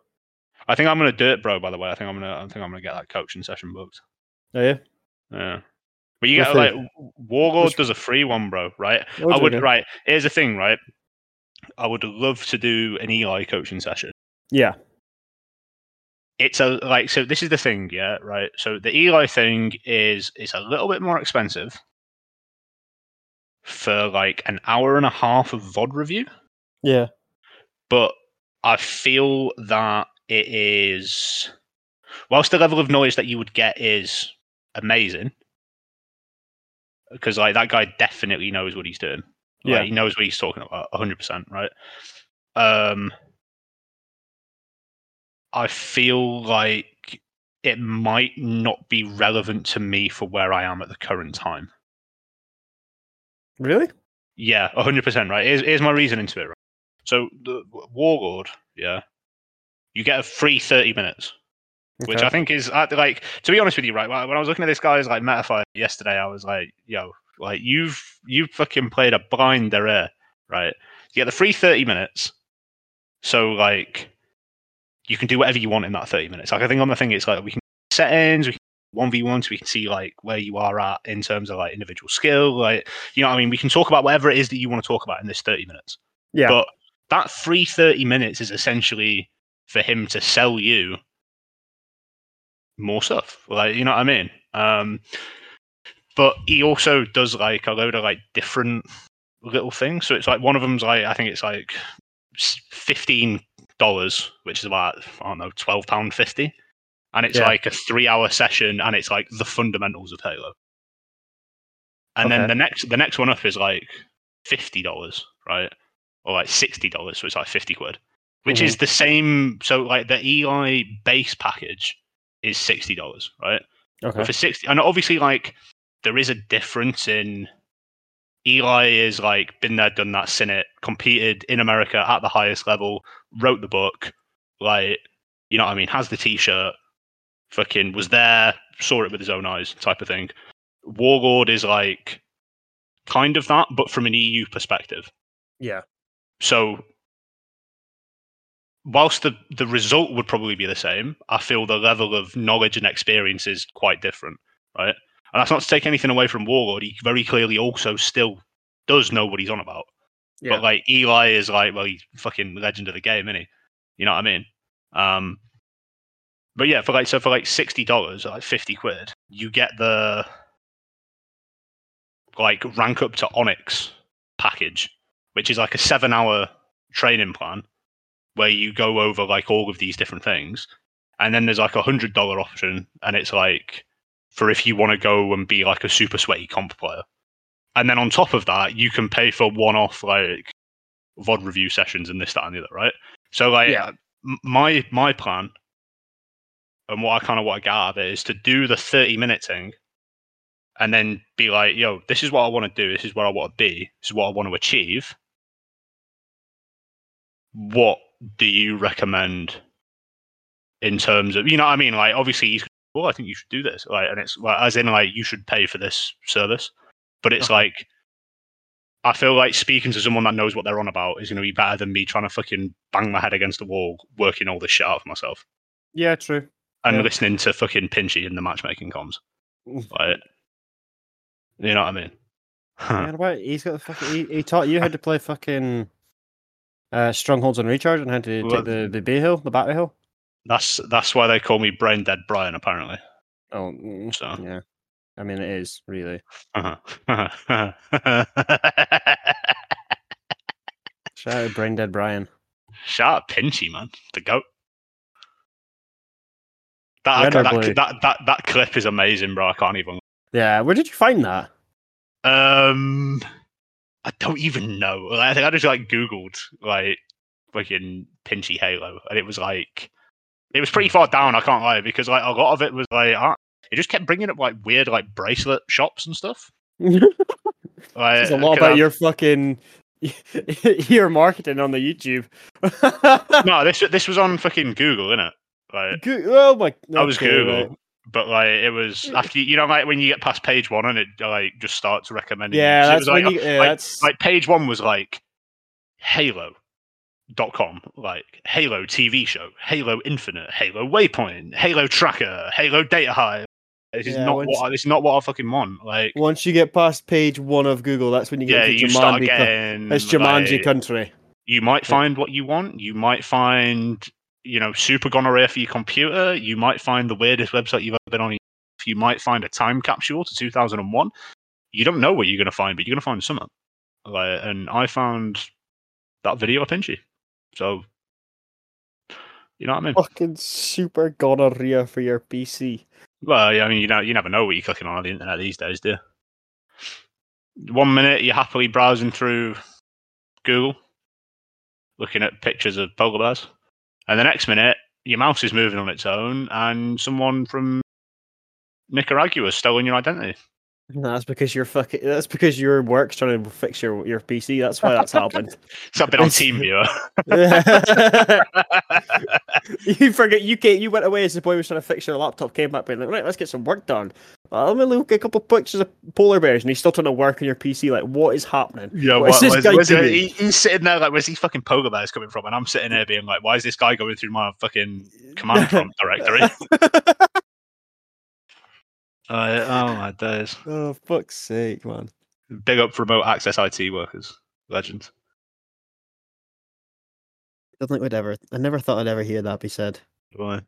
I think I'm gonna do it, bro. By the way, I think I'm gonna. I think I'm gonna get that coaching session booked. Oh yeah. Yeah, but you get like Warlord does a free one, bro. Right? I would. Right. Here's the thing. Right. I would love to do an Eli coaching session. Yeah. It's a like so. This is the thing, yeah. Right. So the Eli thing is it's a little bit more expensive for like an hour and a half of VOD review. Yeah. but I feel that it is, whilst the level of noise that you would get is amazing, because like that guy definitely knows what he's doing. Like, Yeah. he knows what he's talking about, hundred percent, right? Um, I feel like it might not be relevant to me for where I am at the current time. Really? Yeah, hundred percent, right? Here's, here's my reasoning to it. Right? So the Warlord, yeah, you get a free thirty minutes which I think is like to be honest with you, right? When I was looking at this guy's like metaphor yesterday, I was like, "Yo, like you've you've fucking played a blinder here, eh, right? You get the free thirty minutes, so like you can do whatever you want in that thirty minutes. Like I think on the thing, it's like we can settings, we can one v one, so we can see like where you are at in terms of like individual skill, like you know, what I mean, we can talk about whatever it is that you want to talk about in this thirty minutes. yeah. But that free 30 minutes is essentially for him to sell you more stuff. Like, you know what I mean? Um, but he also does like a load of like different little things. So it's like one of them's like, I think it's like $15, which is about, I don't know, £12.50. And it's Yeah. like a three hour session and it's like the fundamentals of Halo. And Okay. then the next the next one up is like fifty dollars, right? Or like sixty dollars, so it's like fifty quid. Which is mm-hmm. the same so like the Eli base package is sixty dollars, right? okay. But for sixty and obviously like there is a difference in Eli is like been there, done that, seen it, competed in America at the highest level, wrote the book, like you know what I mean, has the t shirt, fucking was there, saw it with his own eyes, type of thing. Warlord is like kind of that, but from an EU perspective. Yeah. So whilst the, the result would probably be the same, I feel the level of knowledge and experience is quite different, right? And that's not to take anything away from Warlord. He very clearly also still does know what he's on about. Yeah. But like Eli is like, well, he's fucking legend of the game, isn't he? You know what I mean? Um, but yeah, for like so for like sixty dollars, like fifty quid, you get the like rank up to Onyx package, which is like a seven hour training plan where you go over like all of these different things. And then there's like a hundred dollar option, and it's like for if you want to go and be like a super sweaty comp player. And then on top of that, you can pay for one off like VOD review sessions and this, that, and the other, right? So like Yeah. my my plan and what I kind of want to get out of it is to do the 30 minute thing and then be like, yo, this is what I want to do, this is what I want to be, this is what I want to achieve. What do you recommend in terms of you know what I mean? Like obviously he's well, I think you should do this. Like and it's like as in like you should pay for this service. But it's Okay. like I feel like speaking to someone that knows what they're on about is gonna be better than me trying to fucking bang my head against the wall, working all this shit out for myself. Yeah, true. And Yeah. listening to fucking Pinchy in the matchmaking comms. Mm. Like you know what I mean? Man, what? He's got the fucking. He, he taught you how to play fucking uh, strongholds and recharge and how to Well, take the the bay hill, the battery hill. That's that's why they call me brain dead Brian, apparently. Oh, mm, So yeah. I mean, it is really. uh-huh. Shout out Brain Dead Brian. Shout out Pinchy, man. The goat. That, or that, that, that, that clip is amazing, bro. I can't even. Yeah, where did you find that? Um, I don't even know. I think I just like Googled like fucking Pinchy Halo, and it was like it was pretty far down. I can't lie because like a lot of it was like uh, it just kept bringing up like weird like bracelet shops and stuff. Like, a lot about I- your fucking your marketing on the YouTube. No, this this was on fucking Google, innit? Like Goo- oh my! I was Google, right. But like it was mm. after you know like when you get past page one and it like just starts recommending. Yeah, that's like, you. Yeah, like- that's like page one was like Halo. Dot com like Halo TV show, Halo Infinite, Halo Waypoint, Halo Tracker, Halo Data Hive. This is Yeah, not once- what I, this is not what I fucking want. Like, once you get past page one of Google, that's when you yeah, get you to start Jumanji. co- getting. It's Jumanji like, country. you might Yeah. find what you want. You might find, you know, super gonorrhea for your computer. You might find the weirdest website you've ever been on. You might find a time capsule to 2001. You don't know what you're going to find, but you're going to find something. Like, and I found that video of Pinchy. So, you know what I mean? Fucking super gonorrhea for your PC. Well, yeah, I mean, you know, you never know what you're clicking on on the internet these days, do you? One minute you're happily browsing through Google, looking at pictures of polar bears, and the next minute your mouse is moving on its own, and someone from Nicaragua has stolen your identity. No, that's because you're fucking. That's because your work's trying to fix your, your PC. That's why that's happened. So I've been on TeamViewer. you forget you came, You went away as the boy was trying to fix your laptop. Came back being like, right, let's get some work done. Uh, let me look at a couple of pictures of polar bears, and he's still trying to work on your PC. Like, what is happening? Yeah, What is this where's- guy where's doing? he- he's sitting there like, where's these fucking polar bears coming from? And I'm sitting there being like, why is this guy going through my fucking command prompt directory? Uh, oh my days! oh fuck's sake, man! Big up remote access IT workers, legends. I don't think we'd ever. I never thought I'd ever hear that be said. Why?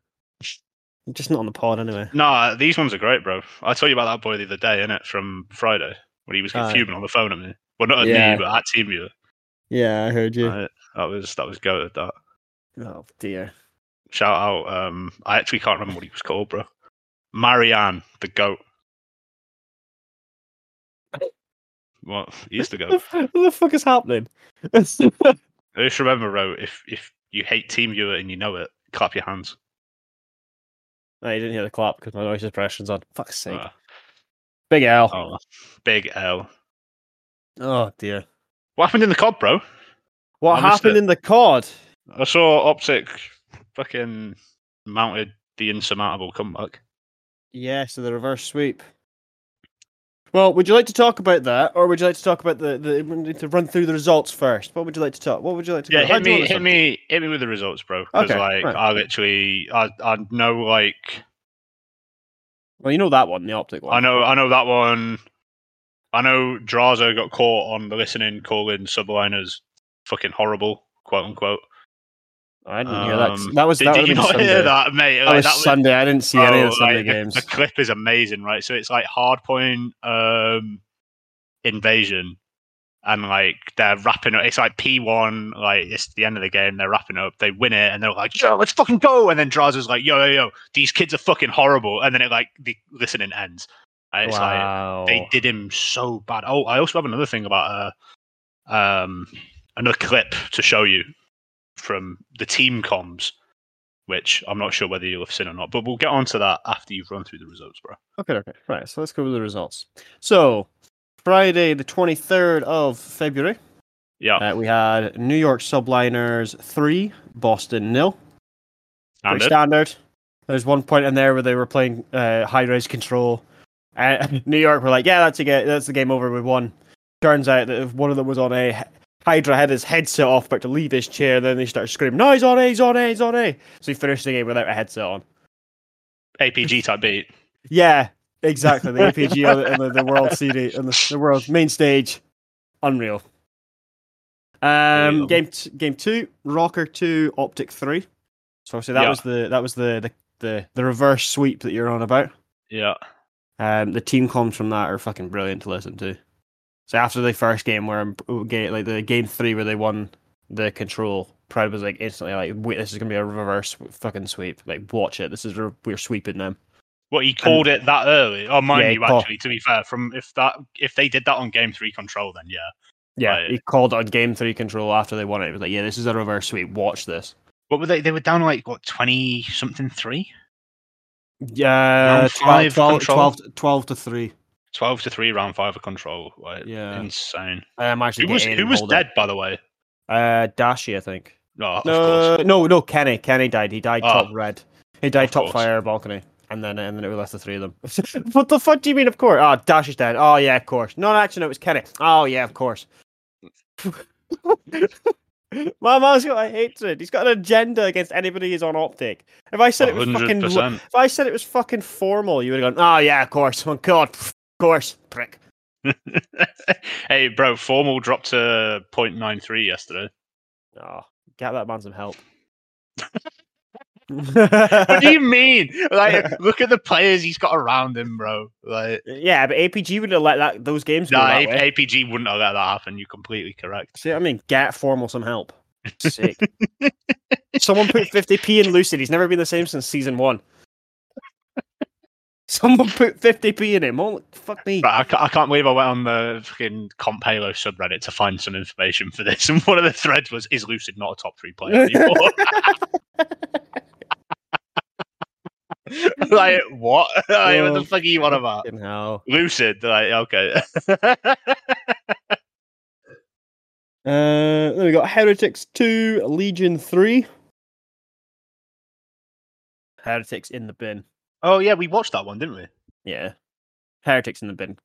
Just not on the pod anyway. Nah, these ones are great, bro. I told you about that boy the other day, innit, from Friday when he was Aye. fuming on the phone at me. Well, not at Yeah. me, but at TeamViewer. Yeah, I heard you. That was that was goated. That Oh dear. shout out. Um, I actually can't remember what he was called, bro. Marianne, the goat. What? He's the goat. what the fuck is happening? Just remember, bro. If if you hate Team Viewer and you know it, clap your hands. I didn't hear the clap because my noise suppression's on. Fuck's sake. Uh, Big L. oh, big L. Oh dear. What happened in the COD, bro? What I happened in the COD? I saw Optic fucking mounted the insurmountable comeback. Yeah, so the reverse sweep. Well, would you like to talk about that, or would you like to talk about the the we need to run through the results first? What would you like to talk? What would you like to? Yeah, hit me, hit me, hit me with the results, bro. Because Okay, like right. I literally, I, I know like Well, you know that one, the optic one. I know, I know that one. I know Drazah got caught on the listening calling subliners fucking horrible, quote unquote. I didn't hear that. Um, That was Did, that did you not Sunday. hear that, mate? That Like, was that was- Sunday. I didn't see any of Oh, the Sunday like, games. The, clip is amazing, right? So it's like hardpoint um, invasion, and like they're wrapping up. It's like P one, like it's the end of the game. They're wrapping up. They win it, and they're like, "Yo, let's fucking go!" And then Drazah's like, "Yo, yo, yo, these kids are fucking horrible." And then it like the listening ends. And it's like wow. they did him so bad. Oh, I also have another thing about uh, um, another clip to show you from the team comms, which I'm not sure whether you'll have seen or not, but we'll get onto that after you've run through the results, bro. Okay, okay. Right, so let's go with the results. So, Friday, the 23rd of February, Yeah, uh, we had New York Subliners 3, Boston nil. it. standard. There's one point in there where they were playing uh, high res control. Uh, New York were like, yeah, that's, a ga- that's the game over. We won. Turns out that if one of them was on A, Hydra had his headset off, about to leave his chair. Then they started screaming, no, he's on A, he's on A, he's on A. So he finished the game without a headset on. APG type beat. Yeah, exactly. The APG on the, on the, the world CD and the, the world main stage, unreal. Um, game t- game two, ROKKR two, Optic three. So obviously that Yeah. was the that was the, the the the reverse sweep that you're on about. Yeah, Um, the team comms from that are fucking brilliant to listen to. So after the first game where like the game three where they won the control, Pride was like instantly like, wait, this is gonna be a reverse fucking sweep. Like, watch it. This is re- we're sweeping them. what he called it that early. Oh, mind Yeah, you, call- actually, to be fair, from if that if they did that on game three control, then yeah. Yeah, Right. he called on game three control after they won it. He was like, "Yeah, this is a reverse sweep. Watch this." What were they? They were down like what twenty something three. Yeah, Round 12, 12, 12 12 to three. 12 to 3 round 5 of control like Yeah. insane I'm actually who was who was hold it. dead by the way Uh, Dashy, I think. no of No, no, no. Kenny, Kenny died. He died Oh. top red. He died Of top course. fire balcony, and then and then it was left the three of them. what the fuck do you mean? Of course. Oh, Dashy's dead. Oh yeah, of course. No, actually, no, it was Kenny. Oh yeah, of course. My man's got a hatred. He's got an agenda against anybody who's on optic. If I said it was fucking, if I said it was fucking formal, you would have gone, oh yeah, of course. Oh god, of course, prick. hey bro formal dropped to 0.93 yesterday Oh, get that man some help. what do you mean like look at the players he's got around him bro like Yeah, but APG wouldn't have let that those games go nah, that A- way. apg wouldn't have let that happen you're completely correct See what I mean? Get formal some help. Sick. Someone put 50p in Lucid. He's never been the same since season one. Someone put 50p in him. Oh, fuck me. Right, I, ca- I can't believe I went on the fucking Comp Halo subreddit to find some information for this, and one of the threads was, "Is Lucid not a top three player anymore?" like what? like, what the Oh, fuck are you on about? Fucking hell. Lucid, like okay. Uh, then we got Heretics 2, Legion 3. Heretics in the bin. Oh yeah, we watched that one, didn't we? Yeah. Heretics in the bin.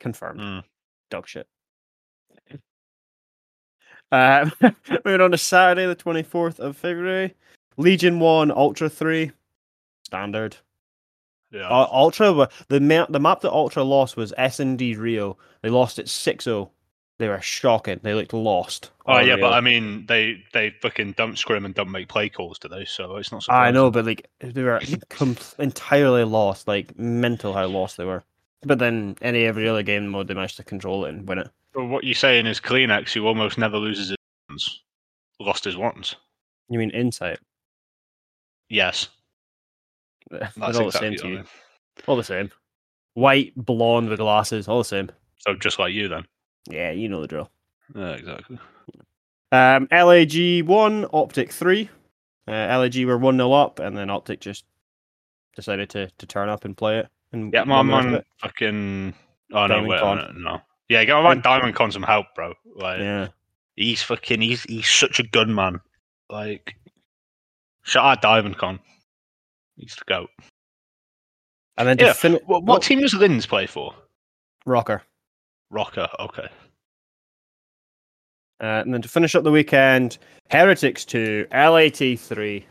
Confirmed. Mm. Dog shit. Uh, moving on to Saturday, the 24th of February. Legion 1, Ultra 3. Standard. Yeah. Uh, Ultra, the, ma- the map that Ultra lost was S&D Rio. They lost it 6-0. They were shocking. They looked lost. oh yeah, but I mean, they they fucking don't scrim and don't make play calls today, so it's not. I know, but like they were com- entirely lost, like mental how lost they were. But then any every other game mode, they managed to control it and win it. But what you're saying is CleanX, who almost never loses his ones, lost his ones. You mean insight? Yes, They're that's all the exactly same what to I you. mean. All the same. White, blonde with glasses, all the same. So just like you, then. Yeah, you know the drill. Yeah, exactly. Um, LAG one, Optic three. Uh, LAG were one 0 up, and then Optic just decided to, to turn up and play it. And Yeah, my won the rest of man, fucking. Oh no, Diamond wait, Con. no. Yeah, get my man Diamondcon some help, bro. Like, Yeah, he's fucking, he's he's such a good man. Like, shout out Diamondcon. He's the goat. and then Yeah, finish, What, what team does Lynz play for? ROKKR. ROKKR. Okay. Uh, and then to finish up the weekend, Heretics 2, LAT 3.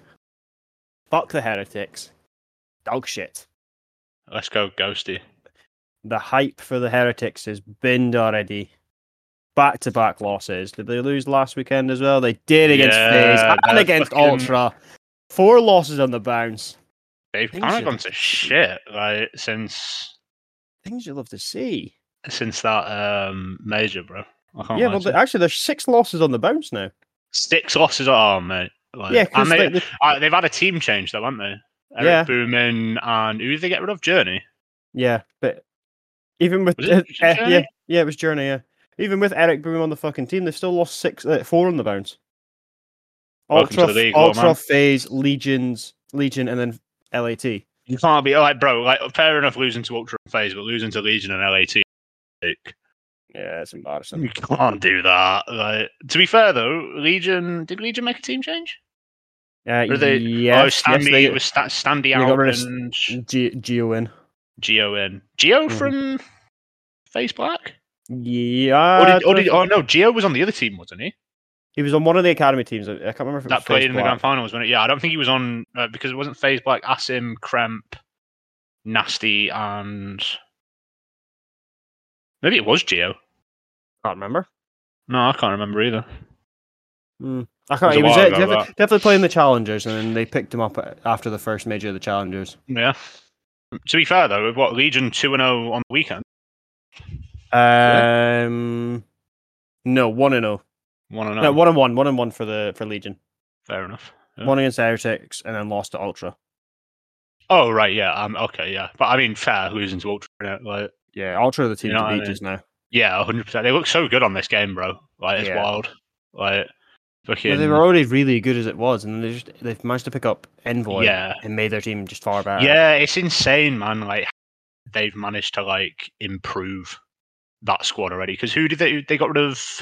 Fuck the Heretics. Dog shit. Let's go, Ghosty. The hype for the Heretics has binned already. Back to back losses. Did they lose last weekend as well? They did against Yeah, FaZe and against fucking- Ultra. Four losses on the bounce. They've kind of gone to shit, like since Things you love to see. Since that um major, bro. I can't yeah, well, you. actually, there's six losses on the bounce now. six losses. Oh, mate. Like, yeah, and they, they've had a team change though, haven't they? Eric Yeah. Boomin and who did they get rid of? Journey. Yeah, but even with uh, uh, yeah, yeah, it was Journey. Yeah, even with Eric Boom on the fucking team, they've still lost six, uh, four on the bounce. Welcome Ultra, the league, Ultra. FaZe, Legions, Legion, and then LAT. You can't be like, bro. Like, fair enough, losing to Ultra FaZe, but losing to Legion and LAT. Like, Yeah, it's embarrassing. you can't do that. Like, to be fair though, Legion did Legion make a team change? Uh, Or they- yes, oh, yes, they, it was Sta- Standy got out and G- Geo in. Geo in. Geo Mhm. from FaZe Black. Yeah, or did, or did, oh no, Geo was on the other team, wasn't he? he was on one of the academy teams. I I can't remember if it was that played FaZe in the grand finals, wasn't it? Yeah, I don't think he was on uh, because it wasn't FaZe Black, Asim, Kremp, Nasty, and maybe it was Geo. Can't remember. No, I can't remember either. Mm. I can't. was ago, definitely, definitely playing the challengers, and then they picked him up after the first major of the challengers. Yeah. To be fair though, what Legion two and zero on the weekend, Um, no, one and zero. one and No, one and one, one and one for the for Legion. Fair enough. Yeah. One against Heretics, and then lost to Ultra. Oh right, yeah. Um, okay, yeah. But I mean, fair losing to Ultra. Like, Yeah, Ultra are the team You know to what I mean? just now. yeah, hundred percent. They look so good on this game, bro. Like, it's Yeah. wild. Like, But fucking. they were already really good as it was, and they just they've managed to pick up Envoy yeah, and made their team just far better. Yeah, it's insane, man. Like they've managed to like improve that squad already. Because who did they? They got rid of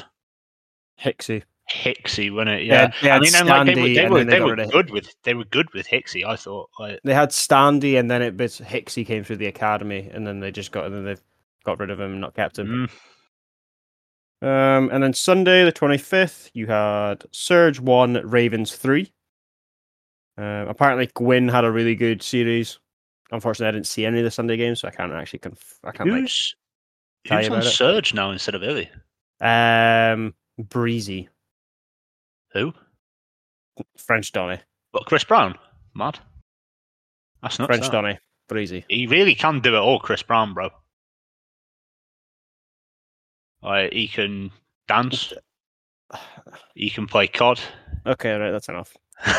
Hicksy. Hicksy, wasn't it? They Yeah. had- they had I mean, and, like, they were, Standy, they were, they they were good with they were good with Hicksy. I thought like They had Standy, and then it bit Hicksy came through the academy, and then they just got and then they've got rid of him and not kept him. mm, Um, and then Sunday the twenty fifth, you had Surge one, Ravens three. Um, apparently Gwinn had a really good series. Unfortunately, I didn't see any of the Sunday games, so I can't actually conf- I can't who's tell who's on it. Surge now instead of Illy? um Breezy Who? French Donny But Chris Brown? Mad. That's not French Donny Breezy. He really can do it all, Chris Brown, bro. Like he can dance. He can play COD. Okay, right, that's enough.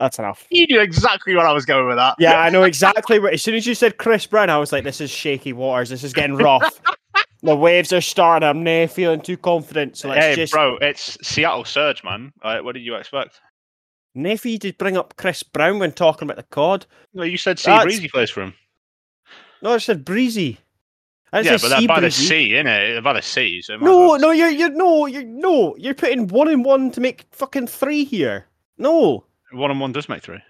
That's enough. You knew exactly what I was going with that. Yeah, I know exactly where. As soon as you said Chris Brown, I was like, "This is shaky waters. This is getting rough. the waves are starting. I'm not feeling too confident. So let's hey, just." bro, it's Seattle Surge, man. Like, what did you expect? Neffy did bring up Chris Brown when talking about the COD. No, you said Sea That's- Breezy plays for him. No, I said breezy. I didn't Yeah, say but they're sea by the breezy. sea, innit? By the sea. So it might as No, well- no, you're you're no, you're no, you're putting one in one to make fucking three here. No, One on one does make three.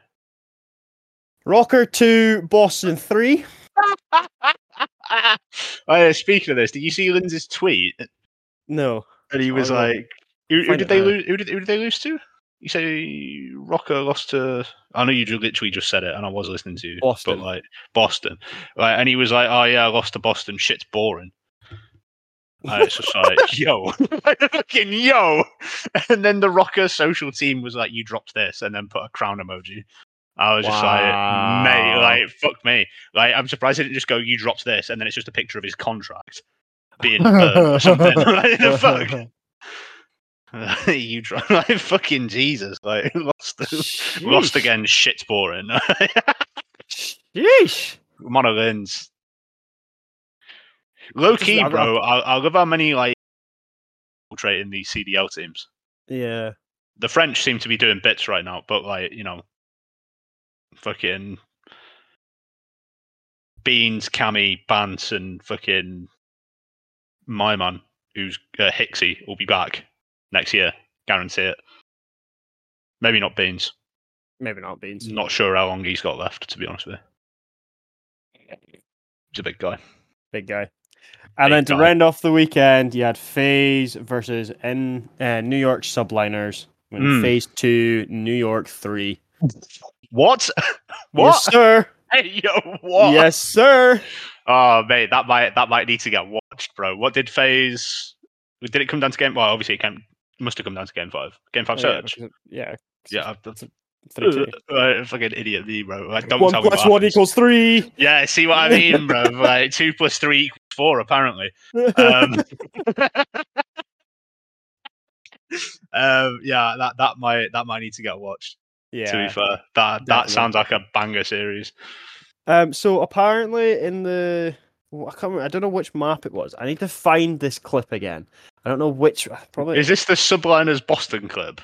ROKKR two, Boston three. uh, speaking of this, did you see Lindsay's tweet? No, And he was Oh, like, who, who did they lose? Who did, who did they lose to? You say ROKKR lost to. I know you literally just said it, and I was listening to you. Boston. but like Boston, right? And he was like, "Oh yeah, I lost to Boston. Shit's boring." And it's just like, yo, Like, fucking yo. And then the ROKKR social team was like, "You dropped this," and then put a crown emoji. I was just like, mate, Wow. like, fuck me. Like, I'm surprised they didn't just go, "You dropped this," and then it's just a picture of his contract being burned or something. like, the fuck. you try like fucking Jesus, like lost lost again. Shit's boring. Yeesh. Monolins. Low key, bro. I, I love how many like infiltrating these CDL teams. Yeah. The French seem to be doing bits right now, but like you know, fucking Beans, Cammy, Bance, and fucking my man, who's uh, Hicksy, will be back next year. Guarantee it. Maybe not Beans. Maybe not beans. Not sure how long he's got left, to be honest with you. He's a big guy. Big guy. And Big then to guy. round off the weekend, you had FaZe versus in uh, New York Subliners. When Mm. FaZe two, New York three. What? what? Yes, sir. Hey, yo, what? Yes, sir. Oh, mate, that might that might need to get watched, bro. What did FaZe? Did it come down to game? Well, obviously, it came, must have come down to game five. Game five Oh, yeah, search. because- yeah. Yeah, that's Three, two. uh, fucking idiot, me, bro. Like, don't One tell me plus what one happens. equals three. Yeah, see what I mean, bro? Like two plus three equals four, apparently. Um, um, yeah, that that might that might need to get watched. Yeah. To be fair, that that definitely. sounds like a banger series. Um. So apparently, in the I can't remember, I don't know which map it was. I need to find this clip again. I don't know which. Probably. Is this the Subliners Boston clip?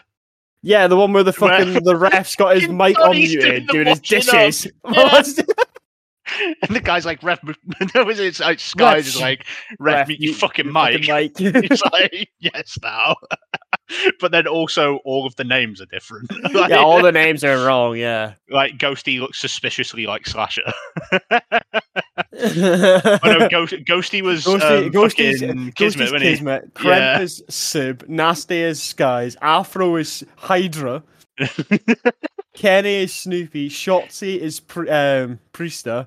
yeah, the one where the fucking the ref's got his mic unmuted doing doing his dishes. And the guy's like, "Ref, no? It's like Skies Ref, like, "Ref, Ref, your you- fucking mic." fucking mic. It's like, yes, now. but then also, all of the names are different. like, yeah, all the names are wrong. Yeah. like Ghosty looks suspiciously like Slasher. oh no, Ghost, Ghosty was Ghosty, um, Ghosty's, fucking Ghosty's Kismet, wasn't? Kismet, Kremp Yeah. is Sib, Nasty is Skies, Afro is Hydra, Kenny is Snoopy, Shotzzy is Pri- um, Priesta,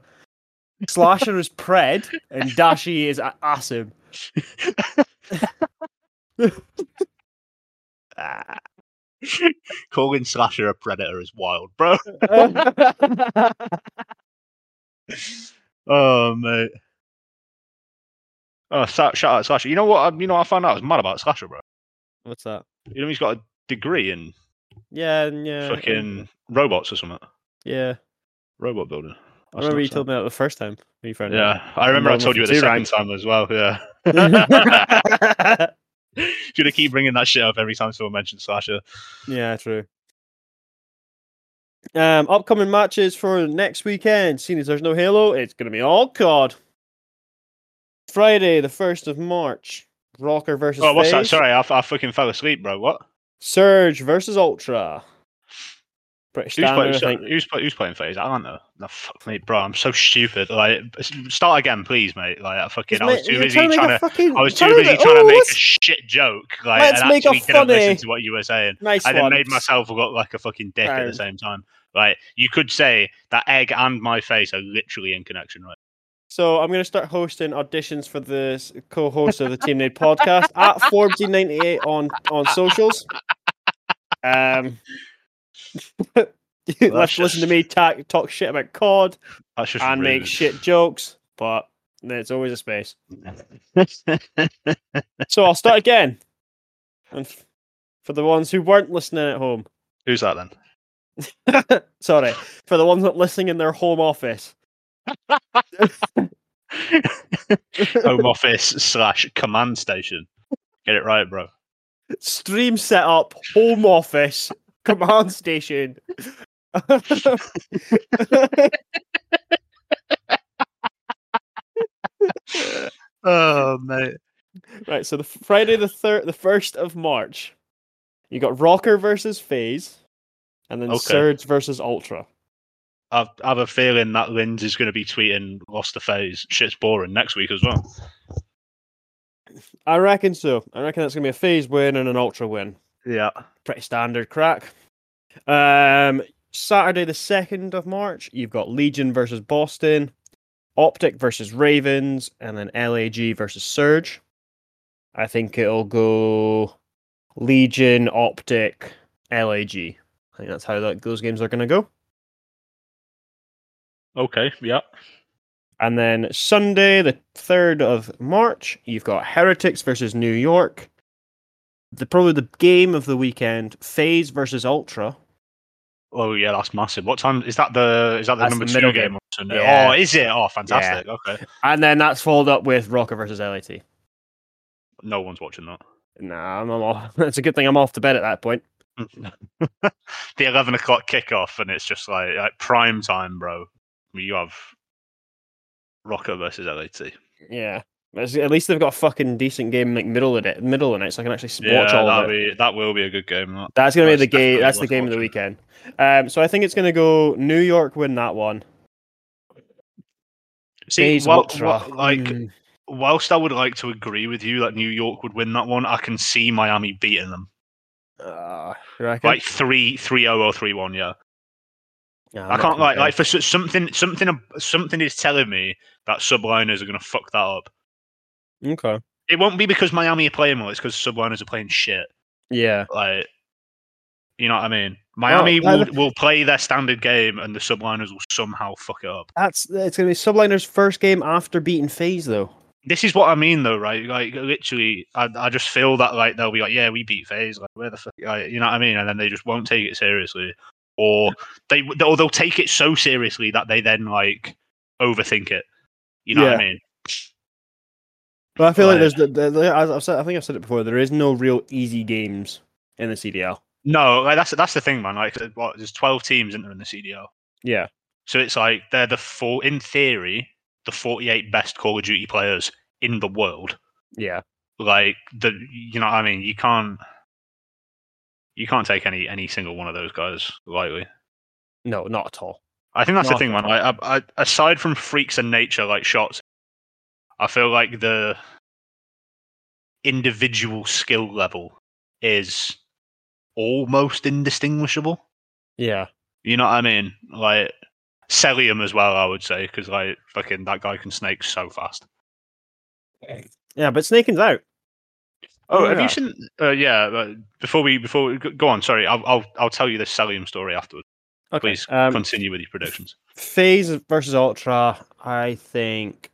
Slasher is Pred, and Dashy is A- Asim. Ah. Calling Slasher a predator is wild, bro. Oh mate. Oh, shout out Slasher. You know what? I, you know, what I found out I was mad about Slasher, bro. What's that? You know, he's got a degree in Yeah, yeah. fucking robots or something. Yeah. Robot building. I remember you told me that the first time you found Yeah, I remember I told you it the second time as well. Yeah. Should have keep bringing that shit up every time someone mentions Slasher. Yeah, true. Um, upcoming matches for next weekend. Seeing as there's no Halo, it's going to be all COD. Friday, the first of March, ROKKR versus Oh, what's that? Sorry, I, I fucking fell asleep, bro. What? Surge versus Ultra. British Who's, Standard, play, I think. who's, who's playing? I don't know. No, fuck me, bro. I'm so stupid. Like, start again, please, mate. Like, I fucking, I was too busy trying to trying to. fucking- I was too busy trying to make a shit joke, like, let's and make a actually didn't listen to what you were saying. Nice I then made myself look like a fucking dick at the same time. Like, you could say that egg and my face are literally in connection, right? So I'm going to start hosting auditions for the co-host of the Team Nade podcast at Forbesy98 on on socials. Um, let's listen to me ta- talk shit about COD and make shit jokes, but there's always a space. So I'll start again. And f- for the ones who weren't listening at home, Who's that then? Sorry, for the ones not listening in their home office. Home office slash command station. Get it right, bro. Stream setup, home office, command station. Oh mate. right, so the Friday the third, the first of March, you got ROKKR versus FaZe, and then Okay. Surge versus Ultra. I've, I have a feeling that Lynz is going to be tweeting "Lost the FaZe." Shit's boring next week as well. I reckon so. I reckon that's gonna be a FaZe win and an Ultra win. Yeah. Pretty standard crack. Um, Saturday the second of March, you've got Legion versus Boston, Optic versus Ravens, and then LAG versus Surge. I think it'll go Legion, Optic, LAG. I think that's how that, those games are going to go. Okay. Yeah. And then Sunday, the 3rd of March, you've got Heretics versus New York. The Probably the game of the weekend, FaZe versus Ultra. Oh yeah, that's massive. What time is that? The is that the That's number the two middle game? game. Yeah. Oh, is it? Oh, fantastic. Okay. And then that's followed up with ROKKR versus LAT. No one's watching that. Nah, I'm, I'm off. It's a good thing I'm off to bed at that point. the eleven o'clock kickoff, and it's just like, like prime time, bro. You have ROKKR versus LAT. Yeah. At least they've got a fucking decent game like middle of it, middle of it, so I can actually Yeah, watch all that'll of it. be that will be a good game. That. That's gonna be the game. That's the game of the weekend. Um, so I think it's gonna go New York win that one. See, like mm, whilst I would like to agree with you that New York would win that one, I can see Miami beating them uh, like three three zero or three one. Yeah, I'm I can't like like for something something something is telling me that subliners are going to fuck that up. Okay. It won't be because Miami are playing well. It's because subliners are playing shit. Yeah. Like, you know what I mean? Miami I- will, will play their standard game, and the subliners will somehow fuck it up. That's it's gonna be Subliner's first game after beating FaZe though. This is what I mean, though, right? Like, literally, I, I just feel that like they'll be like, "Yeah, we beat FaZe." Like, where the fuck? Like, you know what I mean? And then they just won't take it seriously, or they or they'll take it so seriously that they then like overthink it. You know what I mean? But I feel like there's the, the, I've said, I think I've said it before. There is no real easy games in the CDL. No, like that's that's the thing, man. Like, what? There's 12 teams, isn't there, in the CDL? Yeah. So it's like they're the four, in theory, the 48 best Call of Duty players in the world. Yeah. Like the, you know, what I mean, you can't, you can't take any any single one of those guys lightly. No, not at all. I think that's Not the thing, man. Like, I, I, aside from freaks and nature like shots, I feel like the individual skill level is almost indistinguishable. Yeah. You know what I mean? Like Cellium as well, I would say, because like fucking that guy can snake so fast. Yeah, but Snaking's out. Oh, Oh, have yeah. you seen? Uh, yeah. uh, Before we before we, go- go on, sorry, I'll I'll I'll tell you the Cellium story afterwards. Okay. Please Um, continue with your predictions. FaZe versus Ultra. I think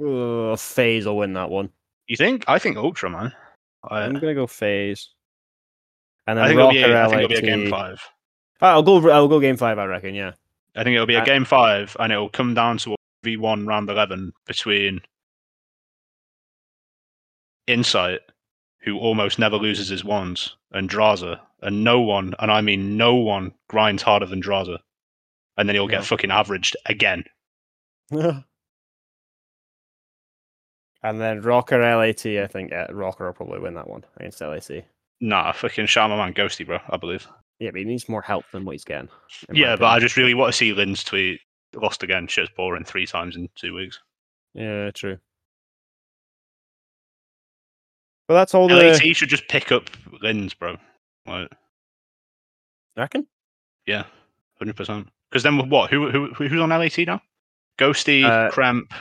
uh, FaZe will win that one. You think? I think Ultra, man. I, I'm gonna go FaZe. And then I think it'll be. A, I think it'll be a game five. I'll go. I'll go game five. I reckon. Yeah. I think it'll be a Uh, game five, and it'll come down to a v one round eleven between Insight, who almost never loses his wands, and Drazah, and no one, and I mean no one, grinds harder than Drazah, and then he'll get fucking averaged again. and then ROKKR LAT. I think uh, ROKKR will probably win that one against LAC. Nah, fucking shout out man Ghosty, bro. I believe. Yeah, but he needs more help than what he's getting. Yeah, but I just really want to see Lynz tweet. Lost again. Shit's boring three times in two weeks. yeah, true. But that's all the. LAT should just pick up Lynz, bro. Like, reckon. yeah, hundred percent. Because then what? Who, who who's on LAT now? Ghosty, Uh, Cramp,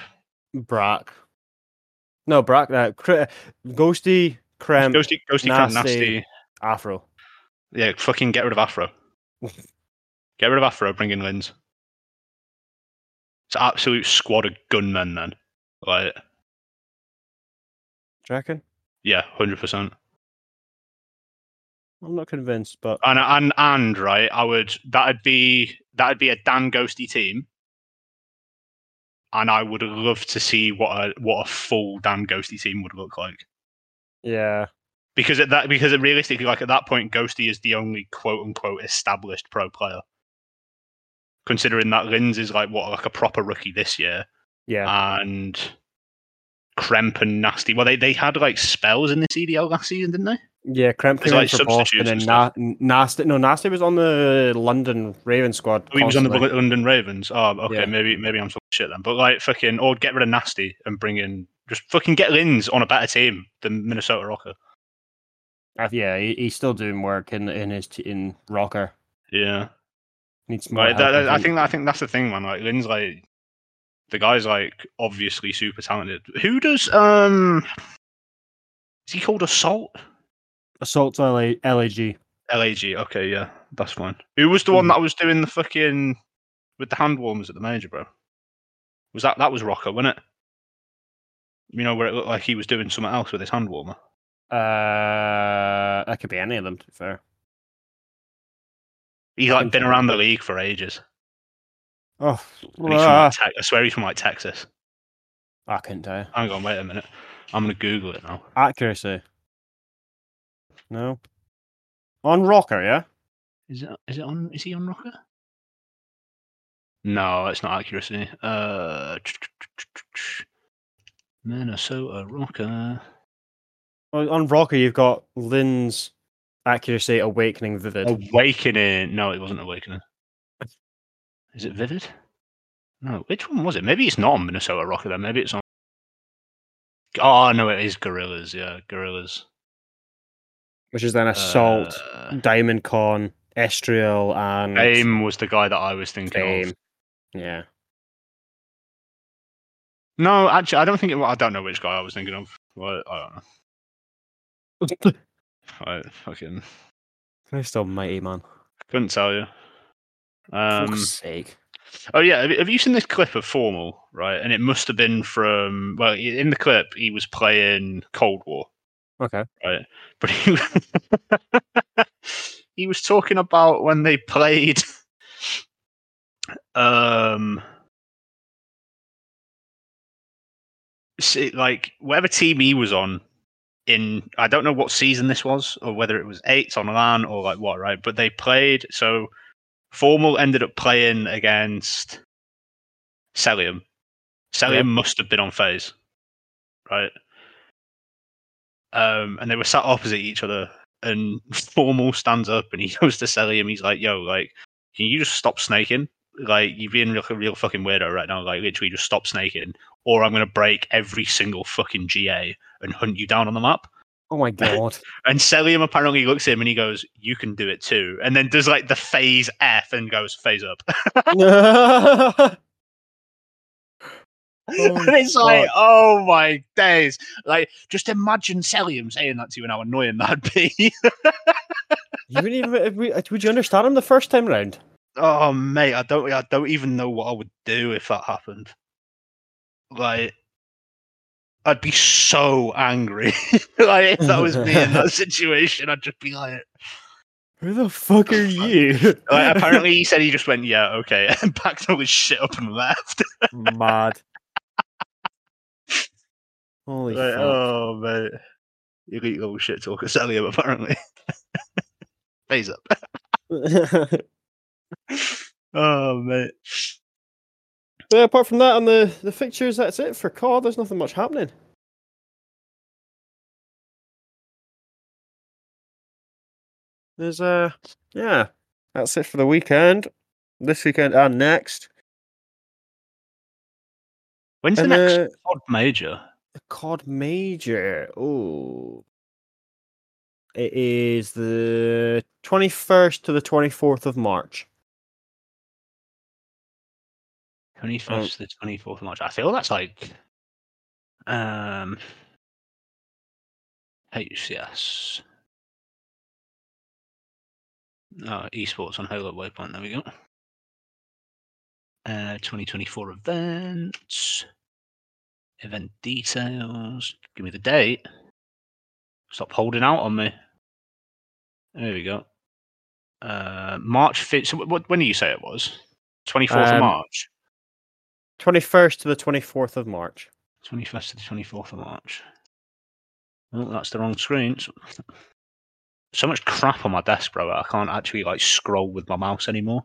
Brack. No, Brack. Uh, Cre- Ghosty, Krem, Ghosty, Ghosty, Nasty. Nasty. Afro. Yeah, fucking get rid of Afro. get rid of Afro. Bring in Lynz. It's an absolute squad of gunmen. Then, like, Do you reckon? yeah, hundred percent. I'm not convinced, but And and and right, I would that'd be that'd be a Dan Ghosty team. And I would love to see what a what a full Dan Ghosty team would look like. yeah, Because at that because realistically, like at that point, Ghosty is the only quote unquote established pro player. Considering that Lynz is like what like a proper rookie this year, yeah, and Kremp and Nasty. Well, they, they had like spells in the CDL last season, didn't they? Yeah. Kremp There's, came in like, for Boston and Na- Nasty. No, Nasty was on the London Ravens squad. Oh, he was on the. London Ravens. Oh, okay, Yeah. maybe maybe I'm talking shit then. But like fucking, or get rid of Nasty and bring in just fucking get Lynz on a better team than Minnesota ROKKR. Uh, yeah, he, he's still doing work in in his t- in ROKKR. Yeah, Needs more. help, That, I think. think I think that's the thing, man. Like Lynz, like the guy's like obviously super talented. Who does um? Is he called Assault? Assault to LA, LAG. LAG. Okay, yeah, that's fine. Who was the one Hmm. that was doing the fucking with the hand warmers at the major, bro? Was that that was ROKKR, wasn't it? You know where it looked like he was doing something else with his hand warmer. Uh, that could be any of them. To be fair. He's like been around the league for ages. Oh, from ah, like, Te- I swear he's from like Texas. I couldn't tell you. Hang on, wait a minute. I'm gonna Google it now. Accuracy. No. On ROKKR, yeah. Is it is it on? Is he on ROKKR? No, it's not accuracy. Uh, Minnesota ROKKR. Well, on ROKKR, you've got Lynz accuracy, awakening, vivid. Awakening. No, it wasn't Awakening. Is it Vivid? No, which one was it? Maybe it's not on Minnesota ROKKR then. Maybe it's on. Oh no, it is Guerrillas. Yeah, Guerrillas. Which is then Assault, Uh, Diamond Con, Estreal, and Aim was the guy that I was thinking of. Yeah. No, actually, I don't think it. I don't know which guy I was thinking of. Well, I don't know. I fucking Christ almighty, man. couldn't tell you. For Um, fuck's sake. oh yeah, have you seen this clip of Formal? Right, and it must have been from. Well, in the clip, he was playing Cold War. Okay. right? But he, he was talking about when they played um see, like whatever team he was on in I don't know what season this was or whether it was eights on LAN or like what, right? But they played so Formal ended up playing against Cellium. Cellium Yeah. must have been on FaZe, right? Um, and they were sat opposite each other, and Formal stands up and he goes to Cellium. He's like, "Yo, like, can you just stop snaking? Like, you're being like a real fucking weirdo right now. Like, literally, just stop snaking, or I'm gonna break every single fucking GA and hunt you down on the map." Oh my god. And Cellium apparently looks at him and he goes, "You can do it too," and then does like the FaZe F and goes FaZe up. Oh it's like, oh my days! Like, just imagine Cellium saying that to you and how annoying that'd be. you wouldn't even would you understand him the first time round? oh mate, I don't, I don't even know what I would do if that happened. Like, I'd be so angry. like, if that was me in that situation, I'd just be like, Who the fuck are you? like apparently he said he just went, yeah, okay, and packed all his shit up and left. mad. Holy Like, fuck. oh mate, elite little shit talker Cellium apparently. FaZe up. Oh mate. yeah, apart from that, on the, the fixtures, that's it for COD. There's nothing much happening. There's uh yeah, that's it for the weekend. This weekend and next. When's the next uh, pod major? The COD Major. Oh, it is the twenty first to the twenty fourth of March. Twenty first to the twenty fourth of March. I feel that's like um HCS. Oh, esports on Halo Waypoint. There we go. Uh, 2024 events, event details. Give me the date. Stop holding out on me. There we go. Uh, March 5th. So what, when do you say it was? 24th of Um, March. 21st to the 24th of March. 21st to the 24th of March. Oh, that's the wrong screen. So- much crap on my desk, bro. I can't actually like scroll with my mouse anymore.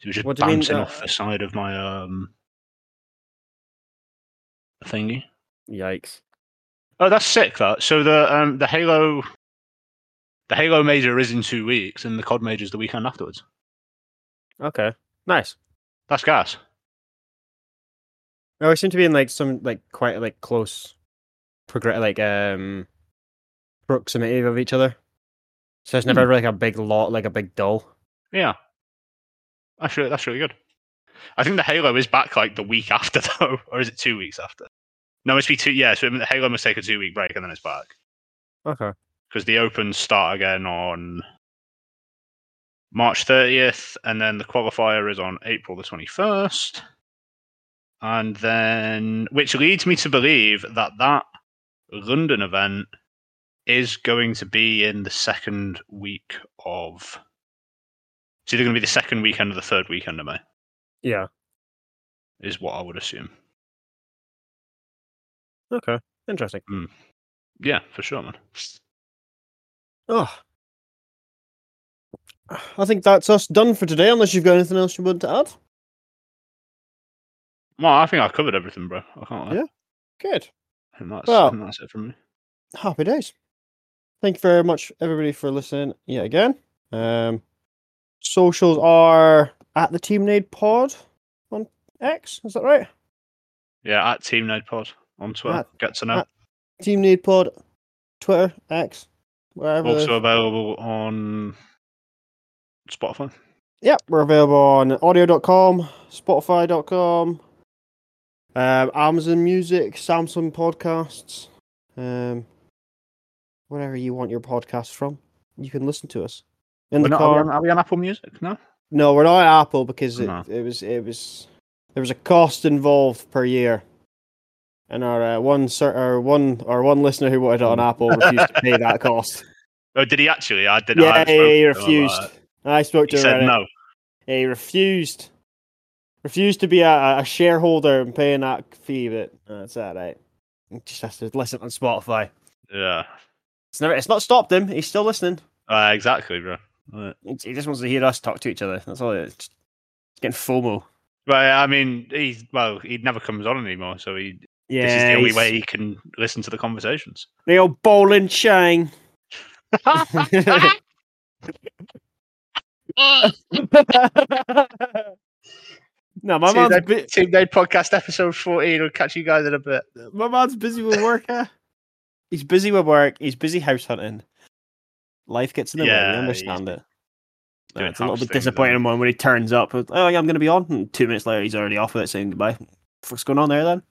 It was just do mean, bouncing uh, off the side of my um thingy. Yikes. Oh, that's sick. That so the um the Halo, the Halo major is in two weeks, and the COD major is the weekend afterwards. Okay. Nice. That's gas. Oh, we seem to be in like some like quite like close progress like um proximity of each other. So it's never like a big lot, like a big dull. Yeah, that's really, that's really good. I think the Halo is back like the week after though, or is it two weeks after? No, it must be two. Yeah, so the Halo must take a two week break and then it's back Okay. because the Opens start again on March 30th, and then the qualifier is on April the 21st. And then, which leads me to believe that that London event is going to be in the second week of. It's either going to be the second weekend or the third weekend of May, Yeah. is what I would assume. Okay. Interesting. Yeah, for sure, man. Oh. I think that's us done for today, unless you've got anything else you want to add. Well, I think I covered everything, bro. I can't lie. Yeah. Good. Think that's, Well- think that's it from me. Happy days. Thank you very much, everybody, for listening yet again. Um, socials are at the Team Nade Pod on X. Is that right? Yeah, at Team Node Pod on Twitter. At- Get to know. Team Nade Pod, Twitter, X, wherever. also available on Spotify. Yep, we're available on audio.com, spotify.com, um, Amazon Music, Samsung Podcasts, um, wherever you want your podcast from. You can listen to us in We're the not, are, we car. on, are we on Apple Music? No. No, we're not at Apple because it, No. it was it was there was a cost involved per year, and our uh, one our one our one listener who wanted it on Apple refused to pay that cost. Oh, did he actually? I didn't. I Yeah, haven't he spoken to him about refused. I spoke to He him. said no. He refused. Refused to be a, a shareholder and paying that fee, but that's all right. He just has to listen on Spotify. Yeah. It's never. It's not stopped him. He's still listening. Uh, exactly, bro. Right. He he just wants to hear us talk to each other. That's all it is. Getting FOMO. But I mean, he's well, he never comes on anymore, so he Yeah, this is the only he's- way he can listen to the conversations. The old bowling shine. no, my See man's that- bu- Team Nade podcast episode fourteen. We'll catch you guys in a bit. my man's busy with work. huh? He's busy with work. He's busy house hunting. Life gets in the way. Yeah, We he's understand it. It's a little bit disappointing isn't when when he turns up. with, Oh yeah, I'm going to be on. And two minutes later, he's already off with it, saying goodbye. What's going on there then?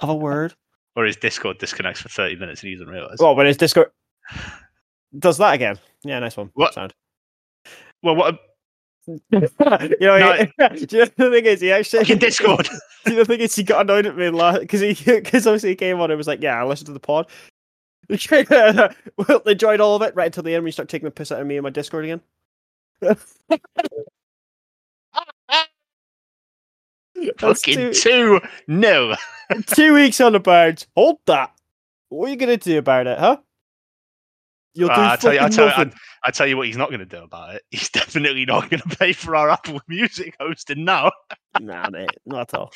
Have a word. Or his Discord disconnects for thirty minutes and he doesn't realise. Oh, but his Discord does that again. Yeah, nice one. What? Sound. well, what? you know, No. he, do you know the thing is, he actually Fucking Discord. Do you know the thing is, he got annoyed at me last because he because obviously he came on and was like, "Yeah, I listened to the pod." well, they enjoyed all of it right until the end when you start taking the piss out of me and my Discord again. Fucking two, two nil. two weeks on the bounce. Hold that. What are you gonna do about it, huh? You'll do Uh, I tell you, I tell you, nothing. I tell you what, he's not going to do about it. He's definitely not going to pay for our Apple Music hosting now. Nah, mate, not at all.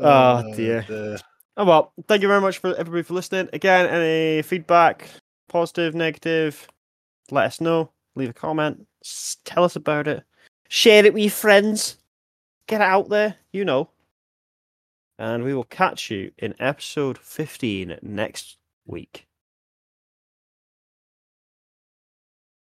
Oh, dear. dear. Oh well, thank you very much for everybody for listening. Again, any feedback, positive, negative, let us know. Leave a comment. Tell us about it. Share it with your friends. Get it out there. You know. And we will catch you in episode 15 next week.